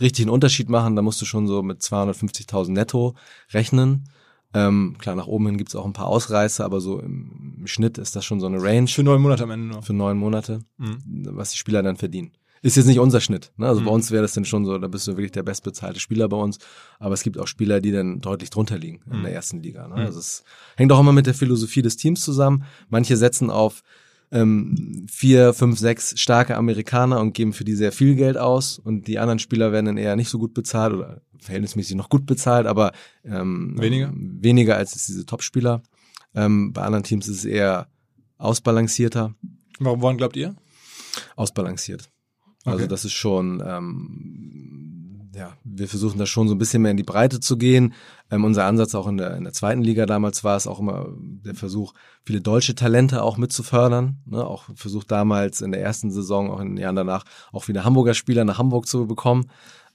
richtig einen Unterschied machen, da musst du schon so mit 250.000 netto rechnen. Ähm, klar, nach oben hin gibt's auch ein paar Ausreißer, aber so im, im, Schnitt ist das schon so eine Range. Für neun Monate am Ende nur. Für neun Monate, mhm. was die Spieler dann verdienen. Ist jetzt nicht unser Schnitt. Ne? Also mhm. bei uns wäre das dann schon so, da bist du wirklich der bestbezahlte Spieler bei uns. Aber es gibt auch Spieler, die dann deutlich drunter liegen in mhm. der ersten Liga. Ne? Mhm. Also es hängt auch immer mit der Philosophie des Teams zusammen. Manche setzen auf ähm, vier, fünf, sechs starke Amerikaner und geben für die sehr viel Geld aus und die anderen Spieler werden dann eher nicht so gut bezahlt oder verhältnismäßig noch gut bezahlt, aber ähm, weniger, weniger als diese Top-Spieler. Ähm, bei anderen Teams ist es eher ausbalancierter. Warum, woran glaubt ihr? Ausbalanciert. Also das ist schon ähm, ja, wir versuchen da schon so ein bisschen mehr in die Breite zu gehen. Ähm, unser Ansatz auch in der, in der zweiten Liga damals war es auch immer der Versuch, viele deutsche Talente auch mit zu fördern. Ne? Auch versucht damals in der ersten Saison, auch in den Jahren danach, auch wieder Hamburger Spieler nach Hamburg zu bekommen.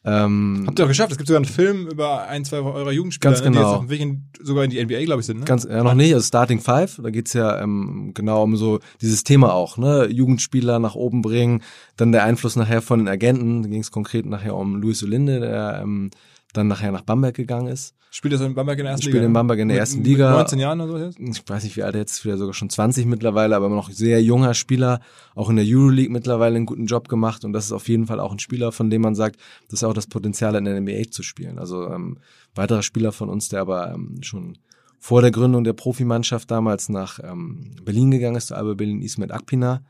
Ähm, Habt ihr auch geschafft? Es gibt sogar einen Film über ein, zwei eurer Jugendspieler, ganz genau. die jetzt auf dem Weg in, sogar in die NBA, glaube ich, sind. Ne? Ganz, ja, noch nicht. Also Starting Five, da geht's ja ähm, genau um so dieses Thema auch, ne? Jugendspieler nach oben bringen, dann der Einfluss nachher von den Agenten. Da ging es konkret nachher um Luis Olinde, der ähm, dann nachher nach Bamberg gegangen ist. Spielt er in Bamberg in der ersten Spielt Liga? in Bamberg in der ersten mit, Liga. Mit 19 Jahren oder so jetzt? Ich weiß nicht, wie alt er jetzt, wieder sogar schon 20 mittlerweile, aber immer noch sehr junger Spieler, auch in der Euroleague mittlerweile einen guten Job gemacht und das ist auf jeden Fall auch ein Spieler, von dem man sagt, das ist auch das Potenzial in der NBA zu spielen. Also ähm, weiterer Spieler von uns, der aber ähm, schon vor der Gründung der Profimannschaft damals nach ähm, Berlin gegangen ist, zu Alba Berlin Ismet Akpina,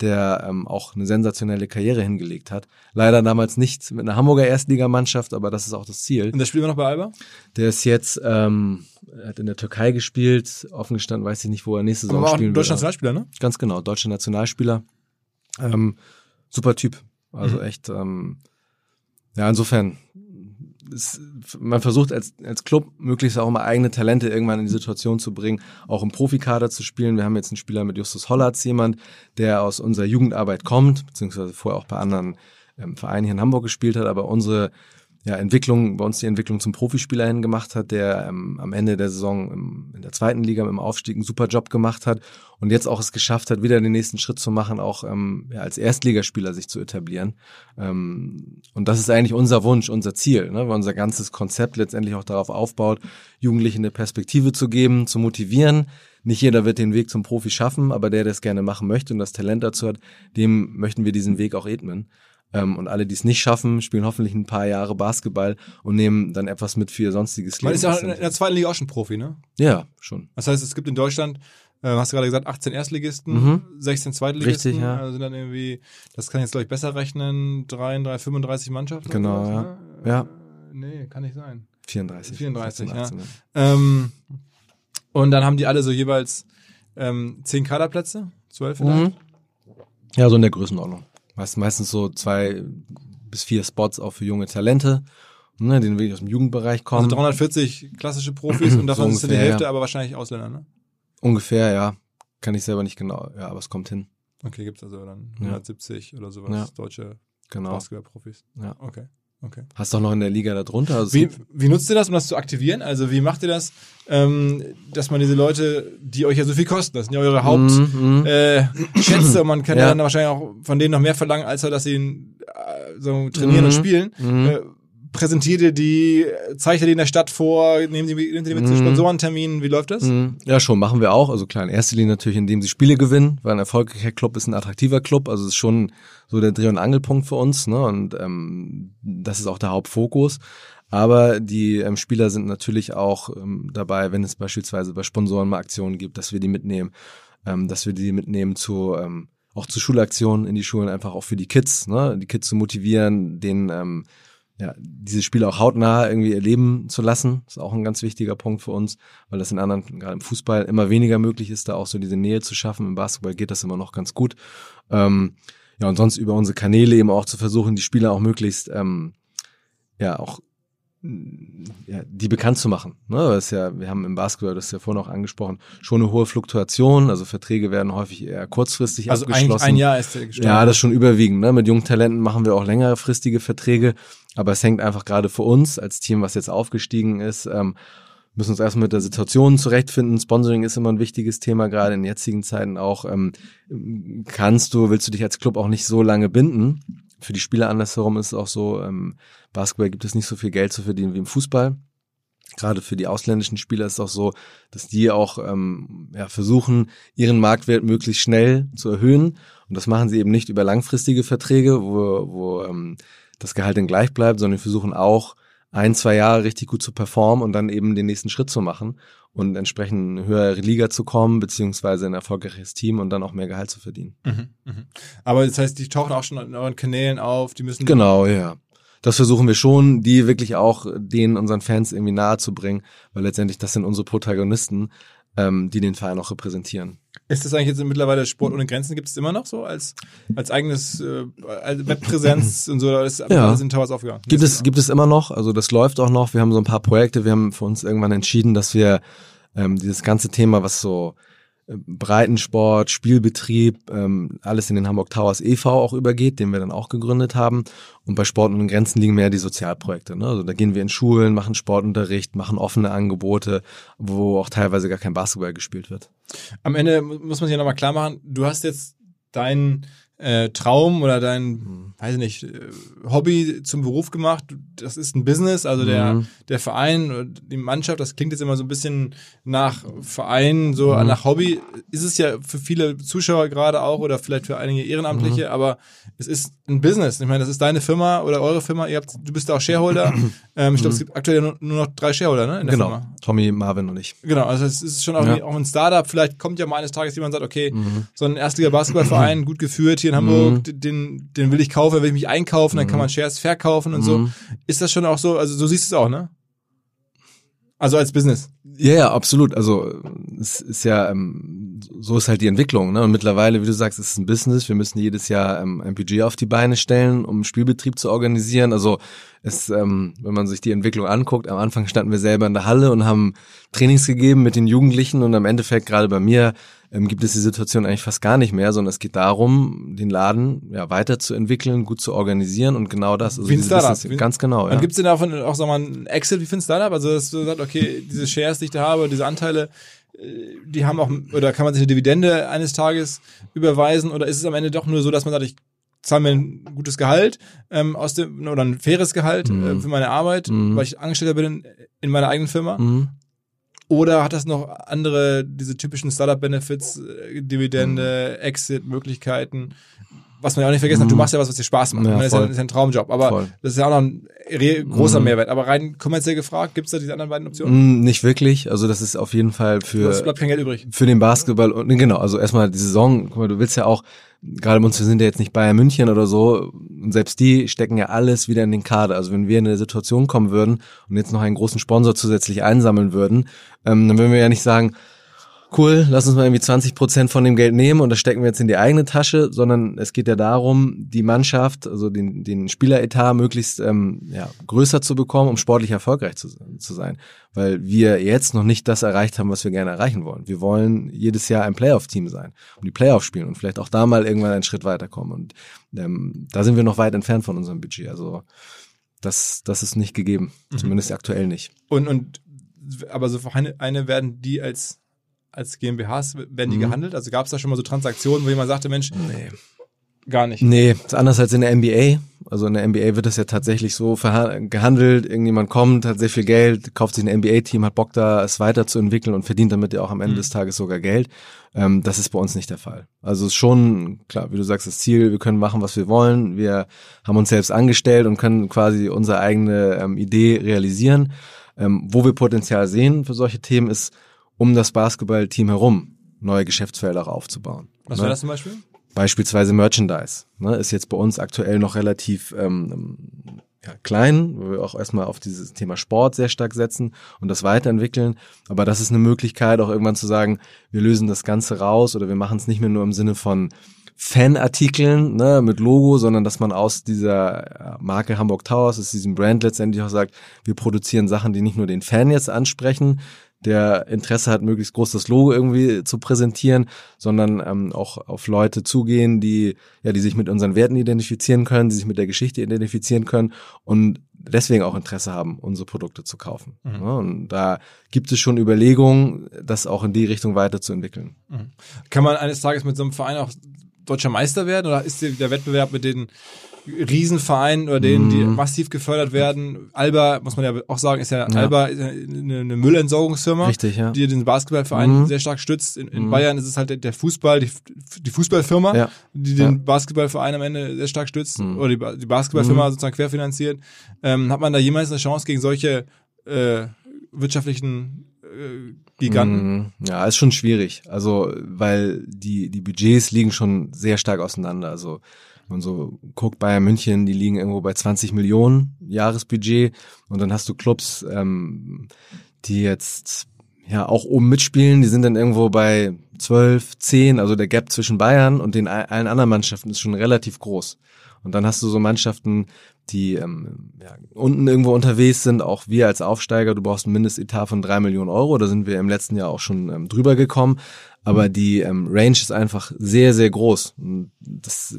der ähm, auch eine sensationelle Karriere hingelegt hat. Leider damals nicht mit einer Hamburger Erstligamannschaft, aber das ist auch das Ziel. Und der spielt immer noch bei Alba? Der ist jetzt, ähm, hat in der Türkei gespielt, offen gestanden, weiß ich nicht, wo er nächste Saison aber spielen wird. Deutscher Nationalspieler, ne? Ganz genau, deutscher Nationalspieler. Ähm, super Typ. Also mhm. echt, ähm, ja, insofern, es, man versucht als, als Club möglichst auch mal eigene Talente irgendwann in die Situation zu bringen, auch im Profikader zu spielen. Wir haben jetzt einen Spieler mit Justus Hollatz, jemand, der aus unserer Jugendarbeit kommt, beziehungsweise vorher auch bei anderen ähm, Vereinen hier in Hamburg gespielt hat, aber unsere ja, Entwicklung, bei uns die Entwicklung zum Profispieler hin gemacht hat, der ähm, am Ende der Saison im, in der zweiten Liga dem Aufstieg einen super Job gemacht hat und jetzt auch es geschafft hat, wieder den nächsten Schritt zu machen, auch ähm, ja, als Erstligaspieler sich zu etablieren. Ähm, und das ist eigentlich unser Wunsch, unser Ziel, ne? weil unser ganzes Konzept letztendlich auch darauf aufbaut, Jugendlichen eine Perspektive zu geben, zu motivieren. Nicht jeder wird den Weg zum Profi schaffen, aber der, der es gerne machen möchte und das Talent dazu hat, dem möchten wir diesen Weg auch ebnen. Ähm, und alle, die es nicht schaffen, spielen hoffentlich ein paar Jahre Basketball und nehmen dann etwas mit für ihr sonstiges Leben. Man ist ja in der zweiten Liga auch schon Profi, ne? Ja, schon. Das heißt, es gibt in Deutschland, äh, hast du gerade gesagt, 18 Erstligisten, mhm. 16 Zweitligisten. Richtig, ja. Also sind dann irgendwie, das kann ich jetzt glaube ich besser rechnen, 33, 35 Mannschaften. Genau, sowas, ja. Ne? ja. Äh, nee, kann nicht sein. 34. 34, 18, ja. Ähm, und dann haben die alle so jeweils ähm, 10 Kaderplätze, 12 vielleicht? Mhm. Ja, so in der Größenordnung. Meist, meistens so zwei bis vier Spots auch für junge Talente, ne, die wirklich aus dem Jugendbereich kommen. Also 340 klassische Profis und davon so sind die Hälfte ja. aber wahrscheinlich Ausländer, ne? Ungefähr, ja. Kann ich selber nicht genau, ja, aber es kommt hin. Okay, gibt's also dann 170 ja. oder sowas, ja. deutsche genau. Basketballprofis. Ja. Okay. Okay. Hast du auch noch in der Liga darunter? Also wie, wie nutzt ihr das, um das zu aktivieren? Also wie macht ihr das, ähm, dass man diese Leute, die euch ja so viel kosten, das sind ja eure Hauptschätze mm, mm. äh, und man kann ja. ja. dann wahrscheinlich auch von denen noch mehr verlangen, als dass sie äh, so trainieren mm, und spielen. Mm. Äh, präsentiert ihr die, zeigt ihr die in der Stadt vor, nehmen Sie, Sie die mit zu Sponsorenterminen, wie läuft das? Mm. Ja, schon, machen wir auch. Also klar, in erster Linie natürlich, indem sie Spiele gewinnen, weil ein erfolgreicher Club ist ein attraktiver Club, also es ist schon so der Dreh- und Angelpunkt für uns, ne? Und ähm, das ist auch der Hauptfokus. Aber die ähm, Spieler sind natürlich auch ähm, dabei, wenn es beispielsweise bei Sponsoren mal Aktionen gibt, dass wir die mitnehmen, ähm, dass wir die mitnehmen zu ähm, auch zu Schulaktionen in die Schulen, einfach auch für die Kids, ne? die Kids zu motivieren, denen ähm, ja, diese Spiele auch hautnah irgendwie erleben zu lassen, ist auch ein ganz wichtiger Punkt für uns, weil das in anderen, gerade im Fußball, immer weniger möglich ist, da auch so diese Nähe zu schaffen. Im Basketball geht das immer noch ganz gut. Ähm, ja, und sonst über unsere Kanäle eben auch zu versuchen, die Spieler auch möglichst, ähm, ja, auch ja, die bekannt zu machen. Ne? Das ist ja, wir haben im Basketball, das ist ja vorhin auch angesprochen, schon eine hohe Fluktuation. Also Verträge werden häufig eher kurzfristig also abgeschlossen. Also ein Jahr ist der gestorben. Ja, das ist schon überwiegend. Ne? Mit jungen Talenten machen wir auch längerfristige Verträge. Aber es hängt einfach gerade für uns als Team, was jetzt aufgestiegen ist, ähm, müssen uns erstmal mit der Situation zurechtfinden. Sponsoring ist immer ein wichtiges Thema, gerade in jetzigen Zeiten auch. Ähm, kannst du, willst du dich als Club auch nicht so lange binden? Für die Spieler andersherum ist es auch so, ähm, Basketball gibt es nicht so viel Geld zu verdienen wie im Fußball. Gerade für die ausländischen Spieler ist es auch so, dass die auch ähm, ja, versuchen, ihren Marktwert möglichst schnell zu erhöhen. Und das machen sie eben nicht über langfristige Verträge, wo, wo ähm, das Gehalt dann gleich bleibt, sondern versuchen auch ein, zwei Jahre richtig gut zu performen und dann eben den nächsten Schritt zu machen und entsprechend in eine höhere Liga zu kommen, beziehungsweise ein erfolgreiches Team und dann auch mehr Gehalt zu verdienen. Mhm, mh. Aber das heißt, die tauchen auch schon in euren Kanälen auf, die müssen. Genau, ja. Das versuchen wir schon, die wirklich auch denen unseren Fans irgendwie nahe zu bringen, weil letztendlich das sind unsere Protagonisten, ähm, die den Verein auch repräsentieren. Ist das eigentlich jetzt mittlerweile Sport ohne Grenzen? Gibt es immer noch so als, als eigenes äh, als Webpräsenz und so? Ist ja. alles in Towers aufgegangen? Gibt es, gibt es immer noch. Also das läuft auch noch. Wir haben so ein paar Projekte. Wir haben für uns irgendwann entschieden, dass wir ähm, dieses ganze Thema, was so Breitensport, Spielbetrieb, ähm, alles in den Hamburg Towers e.V. auch übergeht, den wir dann auch gegründet haben. Und bei Sport und Grenzen liegen mehr die Sozialprojekte. Ne? Also da gehen wir in Schulen, machen Sportunterricht, machen offene Angebote, wo auch teilweise gar kein Basketball gespielt wird. Am Ende muss man sich ja nochmal klar machen, du hast jetzt deinen äh, Traum oder dein, mhm. weiß ich nicht, äh, Hobby zum Beruf gemacht. Das ist ein Business, also der, mhm. der Verein, die Mannschaft, das klingt jetzt immer so ein bisschen nach Verein, so mhm. nach Hobby. Ist es ja für viele Zuschauer gerade auch oder vielleicht für einige Ehrenamtliche, mhm. aber es ist ein Business. Ich meine, das ist deine Firma oder eure Firma. Ihr habt, du bist da auch Shareholder. ähm, ich glaube, es mhm. gibt aktuell nur, nur, noch drei Shareholder, ne? In der genau. Firma. Tommy, Marvin und ich. Genau, also es ist schon auch, ja. auch ein Startup. Vielleicht kommt ja mal eines Tages jemand und sagt, okay, mhm. so ein Erstliga-Basketballverein, gut geführt hier in Hamburg, mhm. den, den will ich kaufen, will ich mich einkaufen, dann kann man Shares verkaufen und so. Ist das schon auch so, also so siehst du es auch, ne? Also als Business. Ja, ja, absolut. Also es ist ja, ähm, so ist halt die Entwicklung. Ne? Und mittlerweile, wie du sagst, es ist ein Business. Wir müssen jedes Jahr ähm, ein Budget auf die Beine stellen, um Spielbetrieb zu organisieren. Also es, ähm, wenn man sich die Entwicklung anguckt, am Anfang standen wir selber in der Halle und haben Trainings gegeben mit den Jugendlichen und am Endeffekt gerade bei mir ähm, gibt es die Situation eigentlich fast gar nicht mehr, sondern es geht darum, den Laden ja weiterzuentwickeln, gut zu organisieren und genau das. Also wie ein Startup. Business, ganz genau. Ja. Gibt es denn davon auch sag mal, ein Exit wie für ein Startup? Also dass du sagst, okay, diese Shares, die ich da habe, diese Anteile, äh, die haben auch, oder kann man sich eine Dividende eines Tages überweisen oder ist es am Ende doch nur so, dass man sagt, ich zahle mir ein gutes Gehalt ähm, aus dem oder ein faires Gehalt mhm. äh, für meine Arbeit, mhm. weil ich Angestellter bin in, in meiner eigenen Firma mhm. Oder hat das noch andere, diese typischen Startup-Benefits, äh, Dividende, mhm. Exit-Möglichkeiten? Was man ja auch nicht vergessen hat, du mhm. machst ja was, was dir Spaß macht. Ja, das, ist ja, das ist ja ein Traumjob. Aber voll. das ist ja auch noch ein großer mhm. Mehrwert. Aber rein kommerziell gefragt, gibt es da diese anderen beiden Optionen? Mm, nicht wirklich. Also das ist auf jeden Fall für. Es bleibt kein Geld übrig. Für den Basketball. Und genau, also erstmal die Saison, guck mal, du willst ja auch gerade uns, wir sind ja jetzt nicht Bayern München oder so, und selbst die stecken ja alles wieder in den Kader. Also wenn wir in eine Situation kommen würden und jetzt noch einen großen Sponsor zusätzlich einsammeln würden, ähm, dann würden wir ja nicht sagen, cool, lass uns mal irgendwie 20 Prozent von dem Geld nehmen und das stecken wir jetzt in die eigene Tasche, sondern es geht ja darum, die Mannschaft, also den, den Spieleretat möglichst ähm, ja, größer zu bekommen, um sportlich erfolgreich zu, zu sein. Weil wir jetzt noch nicht das erreicht haben, was wir gerne erreichen wollen. Wir wollen jedes Jahr ein Playoff-Team sein und die Playoff spielen und vielleicht auch da mal irgendwann einen Schritt weiterkommen. Und ähm, da sind wir noch weit entfernt von unserem Budget. Also das, das ist nicht gegeben, mhm. zumindest aktuell nicht. Und, und aber so eine, eine werden die als als GmbHs werden die mhm. gehandelt? Also gab es da schon mal so Transaktionen, wo jemand sagte, Mensch, nee. gar nicht. Nee, ist anders als in der NBA. Also in der NBA wird das ja tatsächlich so gehandelt. Irgendjemand kommt, hat sehr viel Geld, kauft sich ein NBA-Team, hat Bock da, es weiterzuentwickeln und verdient damit ja auch am Ende mhm. des Tages sogar Geld. Ähm, das ist bei uns nicht der Fall. Also es ist schon, klar, wie du sagst, das Ziel, wir können machen, was wir wollen. Wir haben uns selbst angestellt und können quasi unsere eigene ähm, Idee realisieren. Ähm, wo wir Potenzial sehen für solche Themen ist, um das Basketballteam herum neue Geschäftsfelder aufzubauen. Was ne? wäre das zum Beispiel? Beispielsweise Merchandise. Ne? Ist jetzt bei uns aktuell noch relativ ähm, ja, klein, wo wir auch erstmal auf dieses Thema Sport sehr stark setzen und das weiterentwickeln. Aber das ist eine Möglichkeit, auch irgendwann zu sagen, wir lösen das Ganze raus oder wir machen es nicht mehr nur im Sinne von Fanartikeln ne, mit Logo, sondern dass man aus dieser Marke Hamburg Towers, aus diesem Brand letztendlich auch sagt, wir produzieren Sachen, die nicht nur den Fan jetzt ansprechen, der Interesse hat, möglichst groß das Logo irgendwie zu präsentieren, sondern ähm, auch auf Leute zugehen, die ja, die sich mit unseren Werten identifizieren können, die sich mit der Geschichte identifizieren können und deswegen auch Interesse haben, unsere Produkte zu kaufen. Mhm. Ja, und da gibt es schon Überlegungen, das auch in die Richtung weiterzuentwickeln. Mhm. Kann man eines Tages mit so einem Verein auch deutscher Meister werden oder ist der Wettbewerb mit den Riesenvereinen oder denen, die mhm. massiv gefördert werden. Alba, muss man ja auch sagen, ist ja, ja. Alba eine, eine Müllentsorgungsfirma, Richtig, ja. die den Basketballverein mhm. sehr stark stützt. In, in mhm. Bayern ist es halt der Fußball, die, die Fußballfirma, ja. die den. Basketballverein am Ende sehr stark stützt mhm. oder die, die Basketballfirma mhm. sozusagen querfinanziert. Ähm, hat man da jemals eine Chance gegen solche äh, wirtschaftlichen äh, Giganten? Ja, ist schon schwierig. Also, weil die, die Budgets liegen schon sehr stark auseinander. Also, man so guckt, Bayern München, die liegen irgendwo bei 20 Millionen Jahresbudget. Und dann hast du Clubs, ähm, die jetzt ja auch oben mitspielen, die sind dann irgendwo bei 12, 10, also der Gap zwischen Bayern und den allen anderen Mannschaften ist schon relativ groß. Und dann hast du so Mannschaften, die ähm, ja, unten irgendwo unterwegs sind, auch wir als Aufsteiger, du brauchst ein Mindestetat von drei Millionen Euro, da sind wir im letzten Jahr auch schon ähm, drüber gekommen, aber die ähm, Range ist einfach sehr, sehr groß. Und das,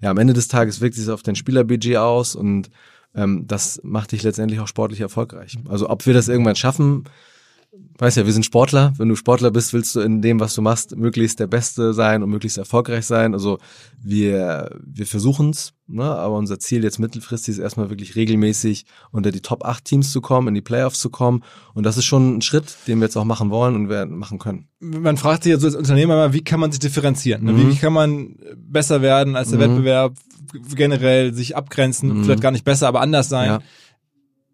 ja, am Ende des Tages wirkt sich auf dein Spielerbudget aus. Und ähm, das macht dich letztendlich auch sportlich erfolgreich. Also ob wir das irgendwann schaffen, weißt ja, wir sind Sportler. Wenn du Sportler bist, willst du in dem, was du machst, möglichst der Beste sein und möglichst erfolgreich sein. Also wir, wir versuchen's, ne? aber unser Ziel jetzt mittelfristig ist erstmal wirklich regelmäßig unter die Top 8 Teams zu kommen, in die Playoffs zu kommen. Und das ist schon ein Schritt, den wir jetzt auch machen wollen und werden machen können. Man fragt sich ja so als Unternehmer mal, wie kann man sich differenzieren? Ne? Mhm. Wie kann man besser werden als der mhm. Wettbewerb? generell sich abgrenzen, mhm. vielleicht gar nicht besser, aber anders sein. Ja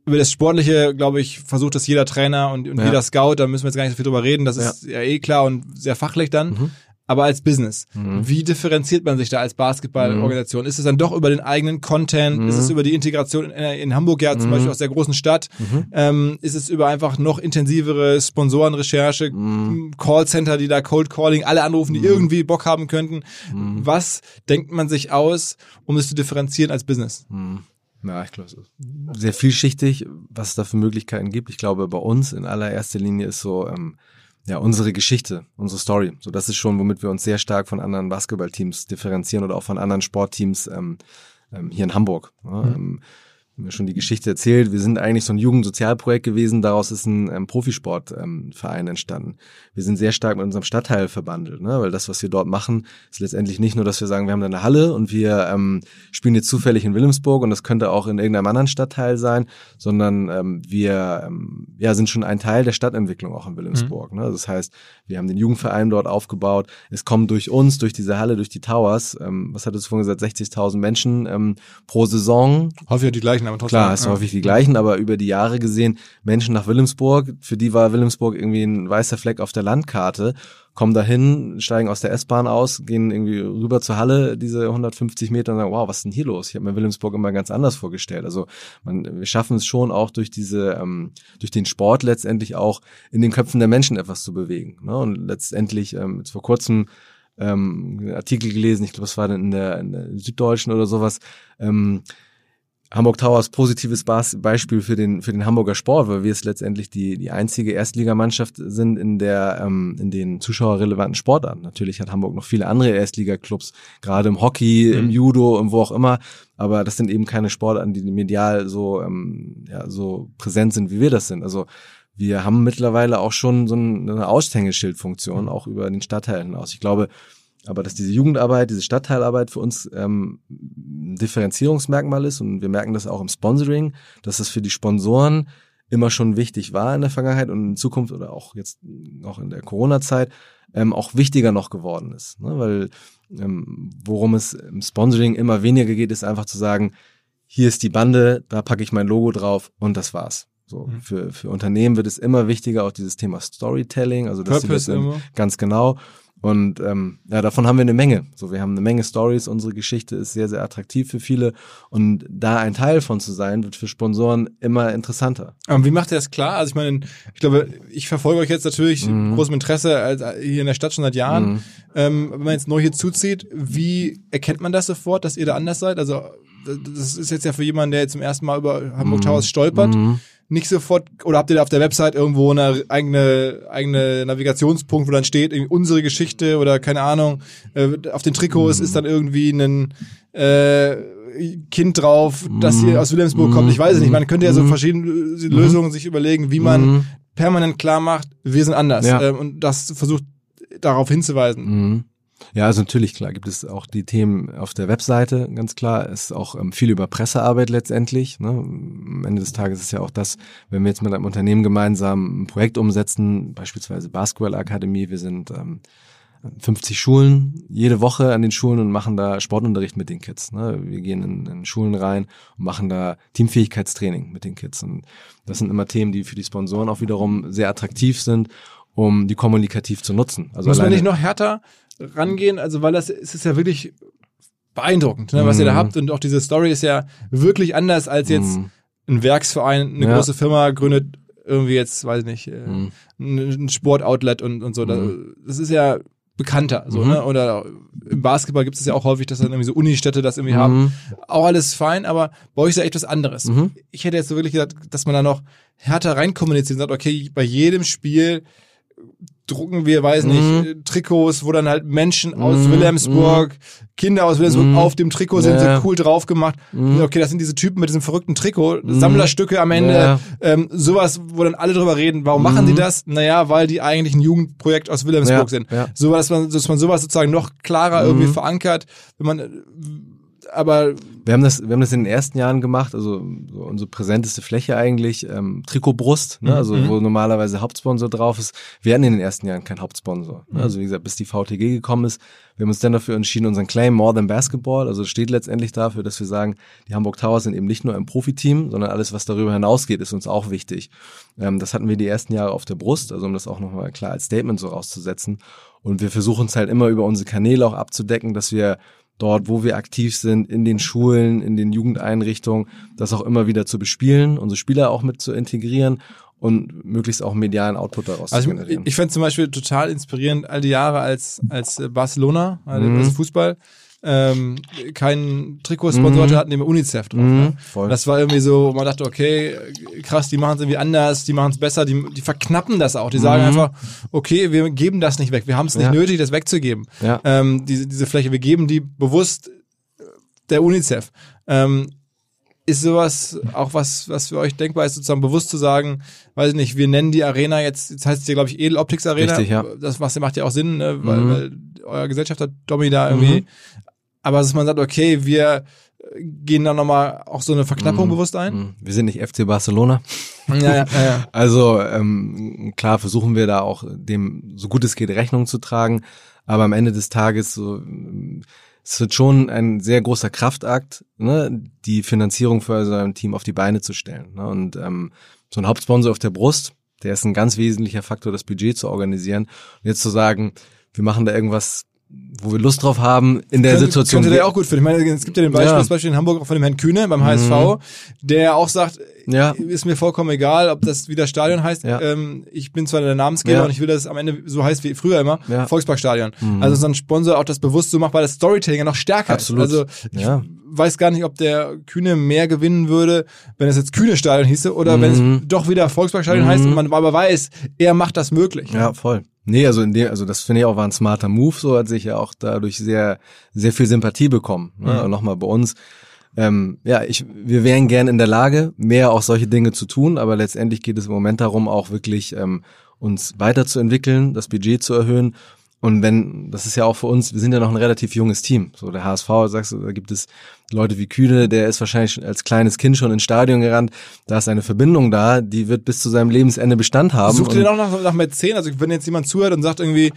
über das Sportliche, glaube ich, versucht das jeder Trainer und, und ja. jeder Scout, da müssen wir jetzt gar nicht so viel drüber reden, das ja. ist ja eh klar und sehr fachlich dann. Mhm. Aber als Business, mhm. wie differenziert man sich da als Basketballorganisation? Mhm. Ist es dann doch über den eigenen Content? Ist es mhm. über die Integration in, in Hamburg ja zum mhm. Beispiel aus der großen Stadt? Mhm. Ähm, ist es über einfach noch intensivere Sponsorenrecherche, Callcenter, die da Cold Calling, alle anrufen, die irgendwie Bock haben könnten? Was denkt man sich aus, um es zu differenzieren als Business? Ja, ich glaube, es ist sehr vielschichtig, was es da für Möglichkeiten gibt. Ich glaube, bei uns in allererster Linie ist so, ähm, ja, unsere Geschichte, unsere Story. So, das ist schon, womit wir uns sehr stark von anderen Basketballteams differenzieren oder auch von anderen Sportteams ähm, ähm, hier in Hamburg. Ja, mhm. Mir schon die Geschichte erzählt. Wir sind eigentlich so ein Jugendsozialprojekt gewesen. Daraus ist ein ähm, Profisportverein ähm, entstanden. Wir sind sehr stark mit unserem Stadtteil verbandelt, ne? weil das, was wir dort machen, ist letztendlich nicht nur, dass wir sagen, wir haben da eine Halle und wir ähm, spielen jetzt zufällig in Wilhelmsburg und das könnte auch in irgendeinem anderen Stadtteil sein, sondern ähm, wir ähm, ja, sind schon ein Teil der Stadtentwicklung auch in Wilhelmsburg. Mhm. Ne? Das heißt, wir haben den Jugendverein dort aufgebaut. Es kommen durch uns, durch diese Halle, durch die Towers, ähm, was hat es vorhin gesagt, 60.000 Menschen ähm, pro Saison. Häufig die gleichen aber trotzdem. Klar, ist ja. häufig die gleichen, aber über die Jahre gesehen, Menschen nach Wilhelmsburg, für die war Wilhelmsburg irgendwie ein weißer Fleck auf der Landkarte, kommen dahin, steigen aus der S-Bahn aus, gehen irgendwie rüber zur Halle, diese 150 Meter und sagen, wow, was ist denn hier los? Ich habe mir Wilhelmsburg immer ganz anders vorgestellt. Also man, wir schaffen es schon auch durch diese, ähm, durch den Sport letztendlich auch in den Köpfen der Menschen etwas zu bewegen. Ne? Und letztendlich, ähm, jetzt vor kurzem ähm, Artikel gelesen, ich glaube, es war dann in der, in der Süddeutschen oder sowas, ähm, Hamburg Towers positives Beispiel für den für den Hamburger Sport, weil wir es letztendlich die die einzige Erstligamannschaft sind in der ähm, in den zuschauerrelevanten Sportarten. Natürlich hat Hamburg noch viele andere Erstligaklubs, gerade im Hockey, mhm. im Judo, im wo auch immer, aber das sind eben keine Sportarten, die medial so ähm, ja so präsent sind, wie wir das sind. Also wir haben mittlerweile auch schon so eine Aushängeschildfunktion auch über den Stadtteil hinaus. Ich glaube, aber dass diese Jugendarbeit, diese Stadtteilarbeit für uns ähm, ein Differenzierungsmerkmal ist und wir merken das auch im Sponsoring, dass das für die Sponsoren immer schon wichtig war in der Vergangenheit und in Zukunft oder auch jetzt noch in der Corona-Zeit ähm, auch wichtiger noch geworden ist. Ne? Weil ähm, worum es im Sponsoring immer weniger geht, ist einfach zu sagen, hier ist die Bande, da packe ich mein Logo drauf und das war's. So, mhm. für, für Unternehmen wird es immer wichtiger, auch dieses Thema Storytelling, also dass Purpose sie das ganz genau. Und ähm, ja, davon haben wir eine Menge. So, wir haben eine Menge Stories. Unsere Geschichte ist sehr, sehr attraktiv für viele. Und da ein Teil von zu sein, wird für Sponsoren immer interessanter. Aber wie macht ihr das klar? Also ich meine, ich glaube, ich verfolge euch jetzt natürlich mhm. großem Interesse als, hier in der Stadt schon seit Jahren. Mhm. Ähm, wenn man jetzt neu hier zuzieht, wie erkennt man das sofort, dass ihr da anders seid? Also das ist jetzt ja für jemanden, der jetzt zum ersten Mal über Hamburg mhm. Towers stolpert. Mhm nicht sofort, oder habt ihr da auf der Website irgendwo eine eigene, eigene Navigationspunkt, wo dann steht, unsere Geschichte oder keine Ahnung, äh, auf den Trikots mhm. ist dann irgendwie ein äh, Kind drauf, das hier aus Wilhelmsburg mhm. kommt. Ich weiß es nicht. Man könnte ja so mhm. verschiedene äh, Lösungen sich überlegen, wie man mhm. permanent klar macht, wir sind anders. Ja. Ähm, und das versucht darauf hinzuweisen. Ja, also natürlich, klar, gibt es auch die Themen auf der Webseite, ganz klar. Es ist auch ähm, viel über Pressearbeit letztendlich. Ne? Am Ende des Tages ist ja auch das, wenn wir jetzt mit einem Unternehmen gemeinsam ein Projekt umsetzen, beispielsweise Basketball-Akademie, wir sind ähm, 50 Schulen jede Woche an den Schulen und machen da Sportunterricht mit den Kids. Ne? Wir gehen in, in Schulen rein und machen da Teamfähigkeitstraining mit den Kids. Und das sind immer Themen, die für die Sponsoren auch wiederum sehr attraktiv sind um die kommunikativ zu nutzen. Also Muss man nicht noch härter rangehen? Also, weil das es ist ja wirklich beeindruckend, ne, was mm. ihr da mhm. habt. Und auch diese Story ist ja wirklich anders als jetzt mm. ein Werksverein, eine ja. große Firma gründet irgendwie jetzt, weiß ich nicht, äh, mm. ein Sportoutlet und, und so. Mhm. Das ist ja bekannter, so, mhm. ne? Oder im Basketball gibt es ja auch häufig, dass dann irgendwie so Unistädte das irgendwie mhm. haben. Auch alles fein, aber bei euch ist ja echt was anderes. Mhm. Ich hätte jetzt so wirklich gesagt, dass man da noch härter reinkommuniziert und sagt, okay, bei jedem Spiel drucken wir, weiß nicht, mhm. Trikots, wo dann halt Menschen aus mhm. Wilhelmsburg, Kinder aus Wilhelmsburg mhm. auf dem Trikot sind, ja. so cool drauf gemacht. Mhm. Okay, das sind diese Typen mit diesem verrückten Trikot, mhm. Sammlerstücke am Ende, ja. ähm, sowas, wo dann alle drüber reden. Warum machen die mhm. das? Naja, weil die eigentlich ein Jugendprojekt aus Wilhelmsburg ja. sind. So, dass man, dass man sowas sozusagen noch klarer irgendwie verankert, wenn man aber wir haben das, wir haben das in den ersten Jahren gemacht, also so unsere präsenteste Fläche eigentlich, ähm, Trikotbrust, ne, also mhm. wo normalerweise Hauptsponsor drauf ist. Wir hatten in den ersten Jahren keinen Hauptsponsor. Ne? Mhm. Also wie gesagt, bis die VTG gekommen ist, wir haben uns dann dafür entschieden, unseren Claim More Than Basketball, also steht letztendlich dafür, dass wir sagen, die Hamburg Towers sind eben nicht nur ein Profiteam, sondern alles, was darüber hinausgeht, ist uns auch wichtig. Ähm, das hatten wir die ersten Jahre auf der Brust, also um das auch nochmal klar als Statement so rauszusetzen. Und wir versuchen es halt immer über unsere Kanäle auch abzudecken, dass wir dort, wo wir aktiv sind, in den Schulen, in den Jugendeinrichtungen, das auch immer wieder zu bespielen, unsere Spieler auch mit zu integrieren und möglichst auch medialen Output daraus also zu generieren. Ich, ich fand zum Beispiel total inspirierend all die Jahre als, als Barcelona, also mhm. Fußball, ähm, keinen Trikotsponsor mhm. hatten, den UNICEF drauf. Mhm, ne? Das war irgendwie so, man dachte, okay, krass, die machen es irgendwie anders, die machen es besser, die, die verknappen das auch. Die sagen mhm. einfach, okay, wir geben das nicht weg, wir haben es nicht ja. nötig, das wegzugeben. Ja. Ähm, diese, diese Fläche, wir geben die bewusst der UNICEF. Ähm, ist sowas auch was, was für euch denkbar ist, sozusagen bewusst zu sagen, weiß ich nicht, wir nennen die Arena jetzt, jetzt heißt es ja, glaube ich, Edeloptics Arena. Richtig, ja. Das macht ja auch Sinn, ne? weil, mhm. weil euer Gesellschafter Domi da irgendwie mhm aber dass man sagt, okay, wir gehen da nochmal auch so eine Verknappung mm, bewusst ein? Mm. Wir sind nicht FC Barcelona. Ja, ja, ja. Also ähm, klar versuchen wir da auch dem so gut es geht Rechnung zu tragen, aber am Ende des Tages so es wird schon ein sehr großer Kraftakt, ne, die Finanzierung für so ein Team auf die Beine zu stellen. Ne? Und ähm, so ein Hauptsponsor auf der Brust, der ist ein ganz wesentlicher Faktor, das Budget zu organisieren. Und jetzt zu sagen, wir machen da irgendwas wo wir Lust drauf haben in der könnte, Situation. Könnte der auch gut finden. Ich meine, es gibt ja den Beispiel, ja. das Beispiel in Hamburg von dem Herrn Kühne beim HSV, mhm. der auch sagt, ja. ist mir vollkommen egal, ob das wieder Stadion heißt. Ja. Ähm, ich bin zwar der Namensgeber ja. und ich will, dass es am Ende so heißt wie früher immer. Volksparkstadion. Mhm. Also so ein Sponsor auch das bewusst so macht, weil das Storytelling ja noch stärker Absolut. ist. Also ich ja. Weiß gar nicht, ob der Kühne mehr gewinnen würde, wenn es jetzt Kühne Stadion hieße oder mhm. wenn es mhm. doch wieder Volksparkstadion mhm. heißt und man aber weiß, er macht das möglich. Ja, voll. Nee, also in dem, also das finde ich auch war ein smarter Move, so hat sich ja auch dadurch sehr, sehr viel Sympathie bekommen. Ne? Mhm. Und nochmal bei uns. Ähm, ja, ich, wir wären gern in der Lage, mehr auch solche Dinge zu tun, aber letztendlich geht es im Moment darum, auch wirklich ähm, uns weiterzuentwickeln, das Budget zu erhöhen und wenn, das ist ja auch für uns, wir sind ja noch ein relativ junges Team. So der HSV, sagst du, da gibt es Leute wie Kühne, der ist wahrscheinlich als kleines Kind schon ins Stadion gerannt. Da ist eine Verbindung da, die wird bis zu seinem Lebensende Bestand haben. Sucht ihr auch nach, nach Mäzen? Also wenn jetzt jemand zuhört und sagt irgendwie,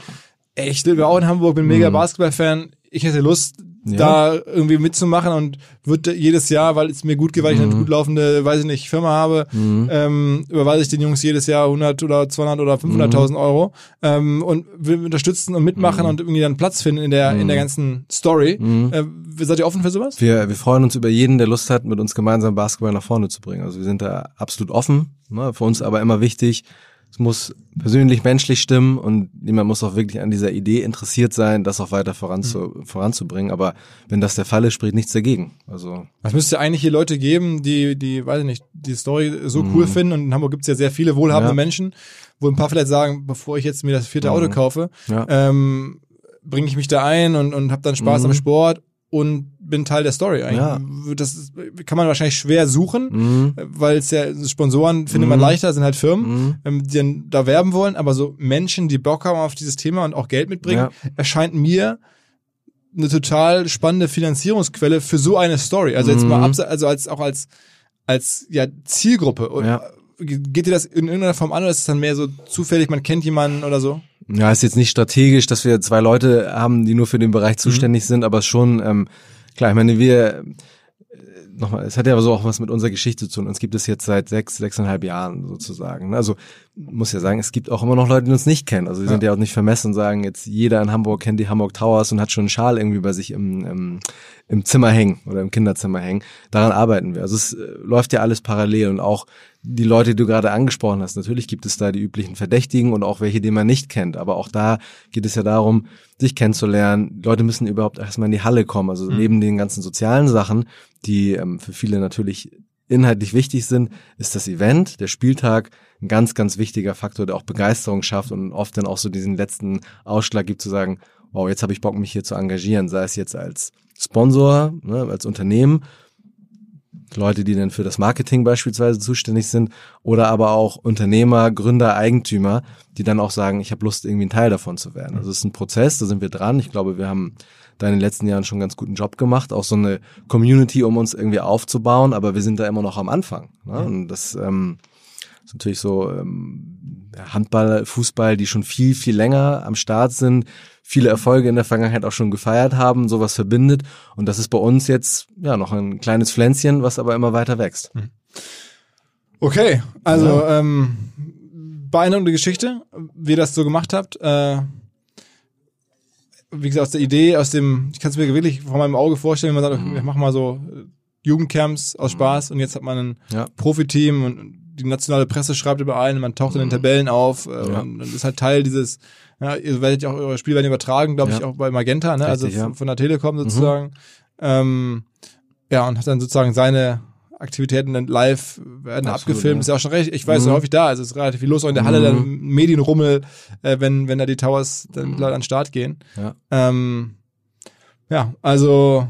ey, ich lebe auch in Hamburg, bin mega mhm. Basketball-Fan, ich hätte Lust, ja. da irgendwie mitzumachen und wird jedes Jahr, weil es mir gut geht, weil ich eine mhm. gut laufende, weiß ich nicht, Firma habe, mhm. ähm, überweise ich den Jungs jedes Jahr 100 oder 200 oder 500.000 mhm. Euro ähm, und will unterstützen und mitmachen mhm. und irgendwie dann Platz finden in der in der mhm. ganzen Story. Mhm. Äh, seid ihr offen für sowas? Wir, wir freuen uns über jeden, der Lust hat, mit uns gemeinsam Basketball nach vorne zu bringen. Also wir sind da absolut offen. Ne? Für uns aber immer wichtig, es muss persönlich, menschlich stimmen und jemand muss auch wirklich an dieser Idee interessiert sein, das auch weiter voranzu, mhm. voranzubringen. Aber wenn das der Fall ist, spricht nichts dagegen. Also es müsste eigentlich hier Leute geben, die, die, weiß ich nicht, die Story so mhm. cool finden. Und in Hamburg gibt es ja sehr viele wohlhabende ja. Menschen, wo ein paar vielleicht sagen, bevor ich jetzt mir das vierte mhm. Auto kaufe, ja. ähm, bringe ich mich da ein und, und habe dann Spaß am mhm. Sport und bin Teil der Story eigentlich. Ja. Das kann man wahrscheinlich schwer suchen, mhm. weil es ja Sponsoren findet mhm. man leichter, sind halt Firmen, mhm. Ähm, die dann da werben wollen, aber so Menschen, die Bock haben auf dieses Thema und auch Geld mitbringen, ja. erscheint mir eine total spannende Finanzierungsquelle für so eine Story. Also jetzt mal mhm. also als auch als als ja Zielgruppe. Ja. Geht dir das in irgendeiner Form an oder ist es dann mehr so zufällig, man kennt jemanden oder so? Ja, ist jetzt nicht strategisch, dass wir zwei Leute haben, die nur für den Bereich mhm. zuständig mhm. sind, aber schon, ähm, klar, ich meine, wir, nochmal, es hat ja so auch was mit unserer Geschichte zu tun. Uns gibt es jetzt seit sechs, sechseinhalb Jahren sozusagen. Ne? Also muss ja sagen, es gibt auch immer noch Leute, die uns nicht kennen. Also wir ja. sind ja auch nicht vermessen und sagen, jetzt jeder in Hamburg kennt die Hamburg Towers und hat schon einen Schal irgendwie bei sich im, im, im Zimmer hängen oder im Kinderzimmer hängen. Daran arbeiten wir. Also es äh, läuft ja alles parallel und auch die Leute, die du gerade angesprochen hast. Natürlich gibt es da die üblichen Verdächtigen und auch welche, die man nicht kennt. Aber auch da geht es ja darum, sich kennenzulernen. Leute müssen überhaupt erstmal in die Halle kommen. Also mhm. neben den ganzen sozialen Sachen, die ähm, für viele natürlich inhaltlich wichtig sind, ist das Event, der Spieltag, ein ganz, ganz wichtiger Faktor, der auch Begeisterung schafft und oft dann auch so diesen letzten Ausschlag gibt zu sagen, wow, jetzt habe ich Bock, mich hier zu engagieren, sei es jetzt als Sponsor, ne, als Unternehmen, Leute, die dann für das Marketing beispielsweise zuständig sind, oder aber auch Unternehmer, Gründer, Eigentümer, die dann auch sagen, ich habe Lust, irgendwie ein Teil davon zu werden. Also es ist ein Prozess, da sind wir dran. Ich glaube, wir haben da in den letzten Jahren schon einen ganz guten Job gemacht, auch so eine Community, um uns irgendwie aufzubauen, aber wir sind da immer noch am Anfang. Ne? Und das ähm, ist natürlich so ähm, Handball, Fußball, die schon viel, viel länger am Start sind, viele Erfolge in der Vergangenheit auch schon gefeiert haben, sowas verbindet. Und das ist bei uns jetzt ja noch ein kleines Pflänzchen, was aber immer weiter wächst. Hm. Okay, also ja. ähm, beeindruckende Geschichte, wie ihr das so gemacht habt. Äh, wie gesagt, aus der Idee, aus dem, ich kann es mir wirklich vor meinem Auge vorstellen, wenn man sagt, mhm. wir machen mal so Jugendcamps aus mhm. Spaß und jetzt hat man ein ja. Profiteam und die nationale Presse schreibt über einen, man taucht in den mhm. Tabellen auf äh, ja. und, ist halt Teil dieses, ja, ihr werdet ja auch eure Spiele werden übertragen, glaube ja. ich, auch bei Magenta, ne? Richtig, also von der Telekom mhm. sozusagen. Mhm. Ähm, ja, und hat dann sozusagen seine Aktivitäten dann live werden Absolut, abgefilmt. Ja. Ist ja auch schon recht. Ich weiß, mhm. so häufig da. Also es ist relativ viel los auch in der Halle, mhm. dann Medienrummel, äh, wenn, wenn da die Towers dann mhm. an den Start gehen. Ja, ähm, ja also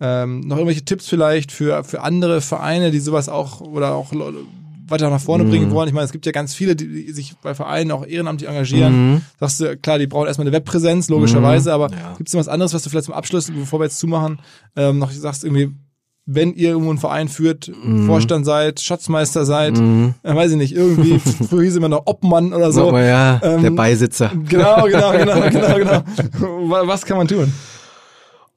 ähm, noch irgendwelche Tipps vielleicht für, für andere Vereine, die sowas auch oder auch weiter nach vorne mhm. bringen wollen. Ich meine, es gibt ja ganz viele, die sich bei Vereinen auch ehrenamtlich engagieren. Mhm. Sagst du, klar, die brauchen erstmal eine Webpräsenz, logischerweise, mhm. aber ja. gibt es noch was anderes, was du vielleicht zum Abschluss, bevor wir jetzt zumachen, ähm, noch sagst irgendwie, wenn ihr irgendwo einen Verein führt, mhm. Vorstand seid, Schatzmeister seid, mhm. äh, weiß ich nicht, irgendwie, früher hieß immer noch Obmann oder so. Mal, ja, ähm, der Beisitzer. Genau, genau, genau, genau, genau. Was kann man tun?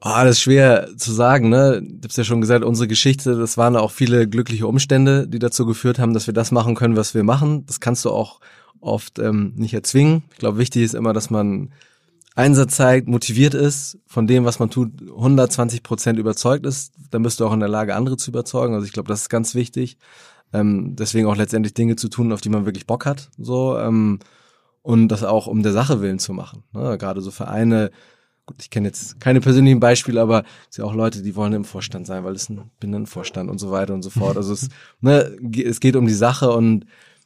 Oh, das ist schwer zu sagen, ne? Du hast ja schon gesagt, unsere Geschichte, das waren auch viele glückliche Umstände, die dazu geführt haben, dass wir das machen können, was wir machen. Das kannst du auch oft ähm, nicht erzwingen. Ich glaube, wichtig ist immer, dass man Einsatz zeigt, motiviert ist, von dem, was man tut, 120 Prozent überzeugt ist. Dann bist du auch in der Lage, andere zu überzeugen. Also ich glaube, das ist ganz wichtig. Ähm, deswegen auch letztendlich Dinge zu tun, auf die man wirklich Bock hat. So ähm, und das auch um der Sache willen zu machen. Ne? Gerade so Vereine, gut, ich kenne jetzt keine persönlichen Beispiele, aber es sind ja auch Leute, die wollen im Vorstand sein, weil es ein, bin ein Vorstand und so weiter und so fort. Also es, ne, es geht um die Sache und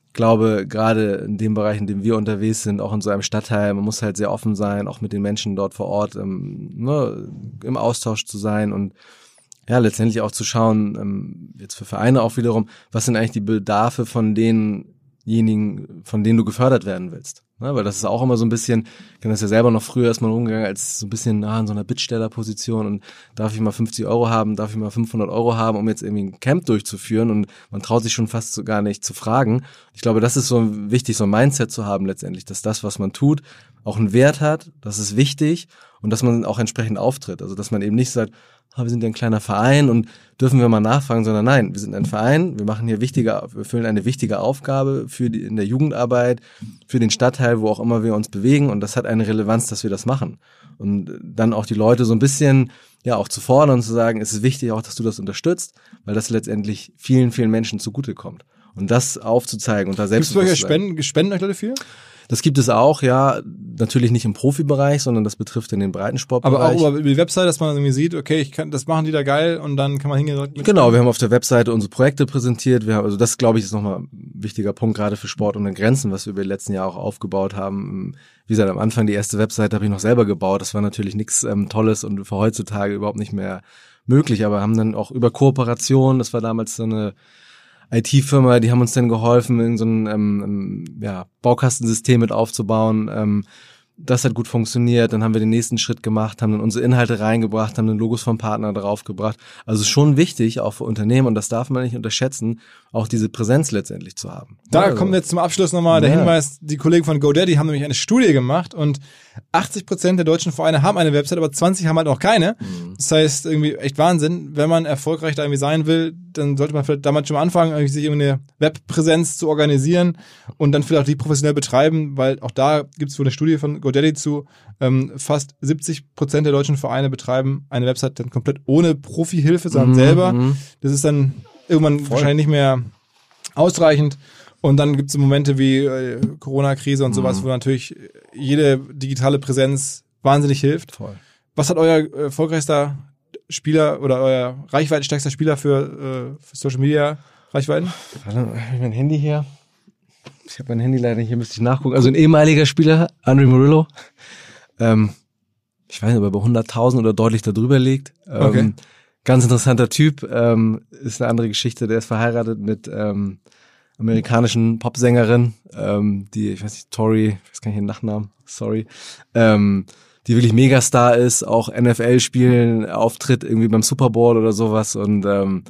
ich glaube, gerade in dem Bereich, in dem wir unterwegs sind, auch in so einem Stadtteil, man muss halt sehr offen sein, auch mit den Menschen dort vor Ort ähm, ne, im Austausch zu sein und ja, letztendlich auch zu schauen, ähm, jetzt für Vereine auch wiederum, was sind eigentlich die Bedarfe von denjenigen, von denen du gefördert werden willst. Ne, weil das ist auch immer so ein bisschen, ich kenne das ja selber noch früher erstmal rumgegangen, als so ein bisschen ah, in so einer Bittstellerposition und darf ich mal 50 Euro haben, darf ich mal 500 Euro haben, um jetzt irgendwie ein Camp durchzuführen und man traut sich schon fast so gar nicht zu fragen. Ich glaube, das ist so wichtig, so ein Mindset zu haben letztendlich, dass das, was man tut, auch einen Wert hat, das ist wichtig und dass man auch entsprechend auftritt. Also dass man eben nicht sagt, ah, wir sind ja ein kleiner Verein und dürfen wir mal nachfragen, sondern nein, wir sind ein Verein, wir machen hier wichtige, wir füllen eine wichtige Aufgabe für die, in der Jugendarbeit, für den Stadtteil, wo auch immer wir uns bewegen und das hat eine Relevanz, dass wir das machen. Und dann auch die Leute so ein bisschen, ja, auch zu fordern und zu sagen, es ist wichtig auch, dass du das unterstützt, weil das letztendlich vielen, vielen Menschen zugutekommt. Und das aufzuzeigen und da selbst. Gibt es Spenden, Spenden für? Das gibt es auch, ja, natürlich nicht im Profibereich, sondern das betrifft in den Breitensportbereich. Aber auch über die Website, dass man irgendwie sieht, okay, ich kann, das machen die da geil und dann kann man hingehen. Genau, wir haben auf der Webseite unsere Projekte präsentiert. Wir haben, also das glaube ich ist nochmal ein wichtiger Punkt gerade für Sport und Grenzen, was wir über die letzten Jahre auch aufgebaut haben. Wie gesagt, am Anfang die erste Webseite habe ich noch selber gebaut. Das war natürlich nichts ähm, Tolles und für heutzutage überhaupt nicht mehr möglich, aber haben dann auch über Kooperation, das war damals so eine IT-Firma, die haben uns dann geholfen, in so ein ähm, ähm, ja, Baukastensystem mit aufzubauen. Ähm, das hat gut funktioniert. Dann haben wir den nächsten Schritt gemacht, haben dann unsere Inhalte reingebracht, haben dann Logos vom Partner draufgebracht. Also schon wichtig, auch für Unternehmen, und das darf man nicht unterschätzen, auch diese Präsenz letztendlich zu haben. Da also. kommen wir jetzt zum Abschluss nochmal der ja. Hinweis, die Kollegen von GoDaddy haben nämlich eine Studie gemacht und 80 Prozent der deutschen Vereine haben eine Website, aber 20 haben halt noch keine. Mhm. Das heißt, irgendwie echt Wahnsinn. Wenn man erfolgreich da irgendwie sein will, dann sollte man vielleicht damals schon mal anfangen, irgendwie sich irgendwie eine Webpräsenz zu organisieren und dann vielleicht auch die professionell betreiben, weil auch da gibt es wohl eine Studie von GoDaddy zu. Ähm, fast 70 Prozent der deutschen Vereine betreiben eine Website dann komplett ohne Profihilfe, sondern mhm. selber. Mhm. Das ist dann irgendwann Voll. wahrscheinlich nicht mehr ausreichend. Und dann gibt es Momente wie äh, Corona-Krise und sowas, mhm. wo natürlich jede digitale Präsenz wahnsinnig hilft. Voll. Was hat euer erfolgreichster Spieler oder euer reichweitenstärkster Spieler für, äh, für Social Media Reichweiten? Warte, habe ich mein Handy hier? Ich habe mein Handy leider nicht, hier müsste ich nachgucken. Also ein ehemaliger Spieler, Andre Murillo. Ähm, ich weiß nicht, ob er bei 100.000 oder deutlich darüber liegt. Ähm, okay. Ganz interessanter Typ. Ähm, ist eine andere Geschichte. Der ist verheiratet mit ähm, amerikanischen Popsängerin, ähm, die, ich weiß nicht, Tori, ich weiß gar nicht den Nachnamen, sorry, ähm, die wirklich Megastar ist, auch NFL spielen, auftritt irgendwie beim Super Bowl oder sowas und ähm,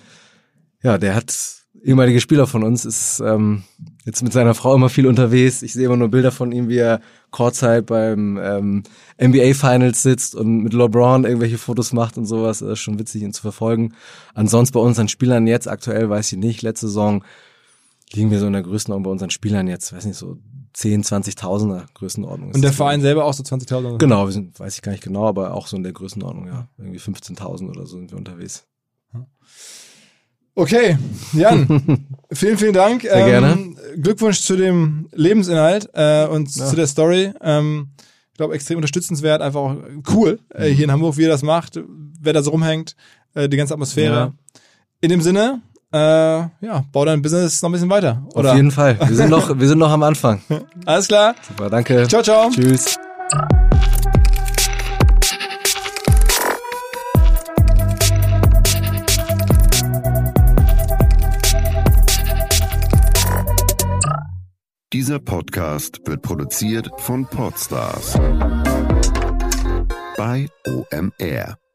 ja, der hat ehemalige Spieler von uns, ist ähm, jetzt mit seiner Frau immer viel unterwegs. Ich sehe immer nur Bilder von ihm, wie er Courtside beim ähm, NBA Finals sitzt und mit LeBron irgendwelche Fotos macht und sowas. Das ist schon witzig, ihn zu verfolgen. Ansonsten bei unseren Spielern jetzt aktuell weiß ich nicht. Letzte Saison liegen wir so in der Größenordnung bei unseren Spielern jetzt, weiß nicht, so 10, 20.000er Größenordnung. Und der Verein selber auch so 20.000? Genau, wir sind, weiß ich gar nicht genau, aber auch so in der Größenordnung, ja. Irgendwie 15.000 oder so sind wir unterwegs. Okay, Jan, vielen, vielen Dank. Sehr ähm, gerne. Glückwunsch zu dem Lebensinhalt äh, und ja. zu der Story. Ähm, ich glaube, extrem unterstützenswert, einfach auch cool äh, hier in Hamburg, wie ihr das macht, wer da so rumhängt, äh, die ganze Atmosphäre. Ja. In dem Sinne, äh, ja, bau dein Business noch ein bisschen weiter. Oder? Auf jeden Fall. Wir sind noch, wir sind noch am Anfang. Alles klar. Super, danke. Ciao, ciao. Tschüss. Dieser Podcast wird produziert von Podstars bei OMR.